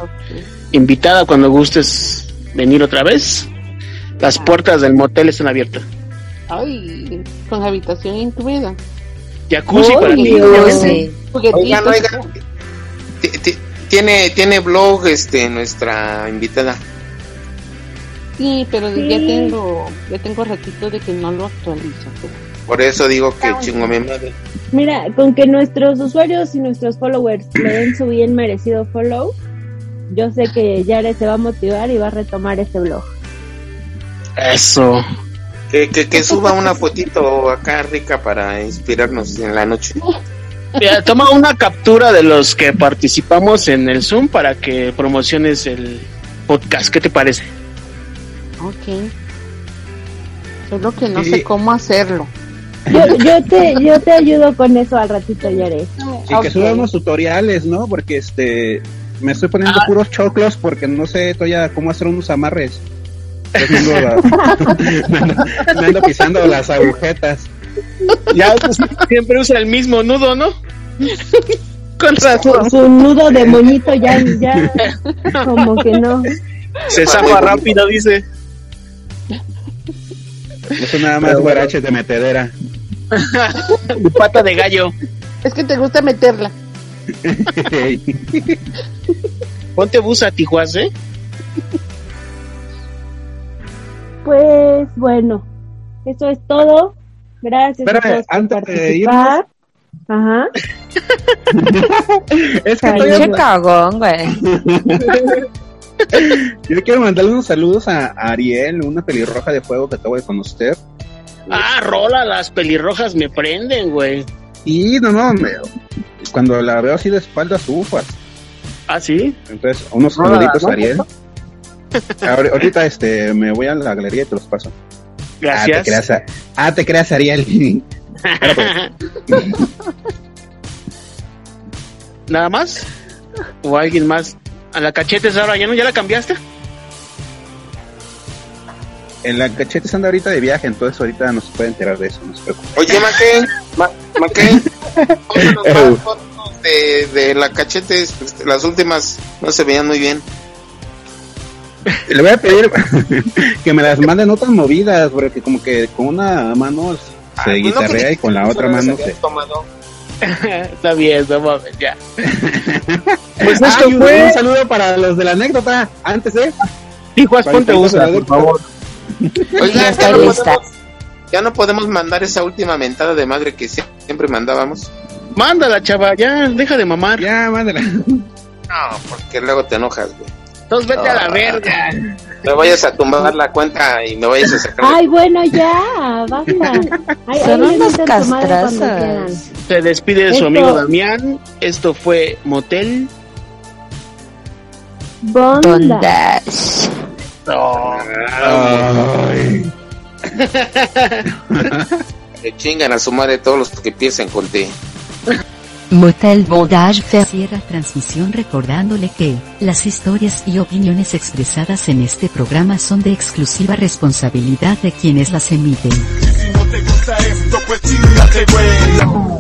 invitada cuando gustes venir otra vez. Las puertas del motel están abiertas. Ay, con habitación incluida. Jacuzzi para Uy, ti. Sí. Juguetitos. Oigan, oigan. Ti- ti- Tiene, tiene blog este nuestra invitada. Sí, pero Sí. ya tengo, ya tengo ratito de que no lo actualizo. Por eso digo que chingo a mi madre. Mira, con que nuestros usuarios y nuestros followers le den su bien merecido follow, yo sé que Yare se va a motivar y va a retomar este blog. Eso. Que, que, que suba una fotito acá rica para inspirarnos en la noche. Mira, toma una captura de los que participamos en el Zoom para que promociones el podcast. ¿Qué te parece? Ok. Solo que no Sí. sé cómo hacerlo. Yo, yo te yo te ayudo con eso al ratito, Yare. Y que suba unos tutoriales, ¿no? Porque este me estoy poniendo Ah. puros choclos porque no sé todavía cómo hacer unos amarres. Me ando, me ando- me ando pisando las agujetas. Ya pues, siempre usa el mismo nudo, ¿no? Con Su, razón. su nudo de moñito ya, ya como que no. Se zafa rápido, dice. Eso nada más guarache de metedera. De pata de gallo. Es que te gusta meterla. Ponte busa, Tijuas, ¿eh? Pues bueno, eso es todo. Gracias Espérame, a todos por antes de participar. Ajá. es que Pinche cagón, güey. yo quiero mandarle unos saludos a Ariel, una pelirroja de fuego que acabo de conocer. Ah, rola, las pelirrojas me prenden, güey. Y no, no, me- cuando la veo así de espaldas, ufas. Ah, sí. Entonces, unos Rola, saluditos Ariel. Ahorita este, me voy a la galería y te los paso. Ah, te Gracias. creas, a- ah, te creas Ariel. ¿Nada más? ¿O alguien más? ¿A la cachetes ahora ya no? ¿Ya la cambiaste? en la cachete anda ahorita de viaje, entonces ahorita no se puede enterar de eso, no se preocupe. Oye, Maquén, Ma más fotos de, de la cachete. este, Las últimas no se veían muy bien. Le voy a pedir que me las manden otras movidas, porque como que con una mano se pues no guitarrea y con la otra mano se... tomado. Está bien, no mames, ya. Pues esto esto fue- fue un saludo para los de la anécdota. Antes, ¿eh? Hijuas, Para ponte usa, por favor. Oiga, Ya no lista. podemos, ya no podemos mandar esa última mentada de madre que sie- siempre mandábamos. Mándala, chava, ya, deja de mamar. Ya, mándala. No, porque luego te enojas, güey. Entonces vete a la verga. Me vayas a tumbar la cuenta y me vayas a sacar. Ay, bueno, ya, basta. Ay, Son ay, unas castrazas. Se despide de su amigo Damián. Esto fue Motel. Bonda. Bondage. Ay. Que chingan a su madre todos los que piensen con T. Motel Bondage cierra transmisión recordándole que las historias y opiniones expresadas en este programa son de exclusiva responsabilidad de quienes las emiten. Pues.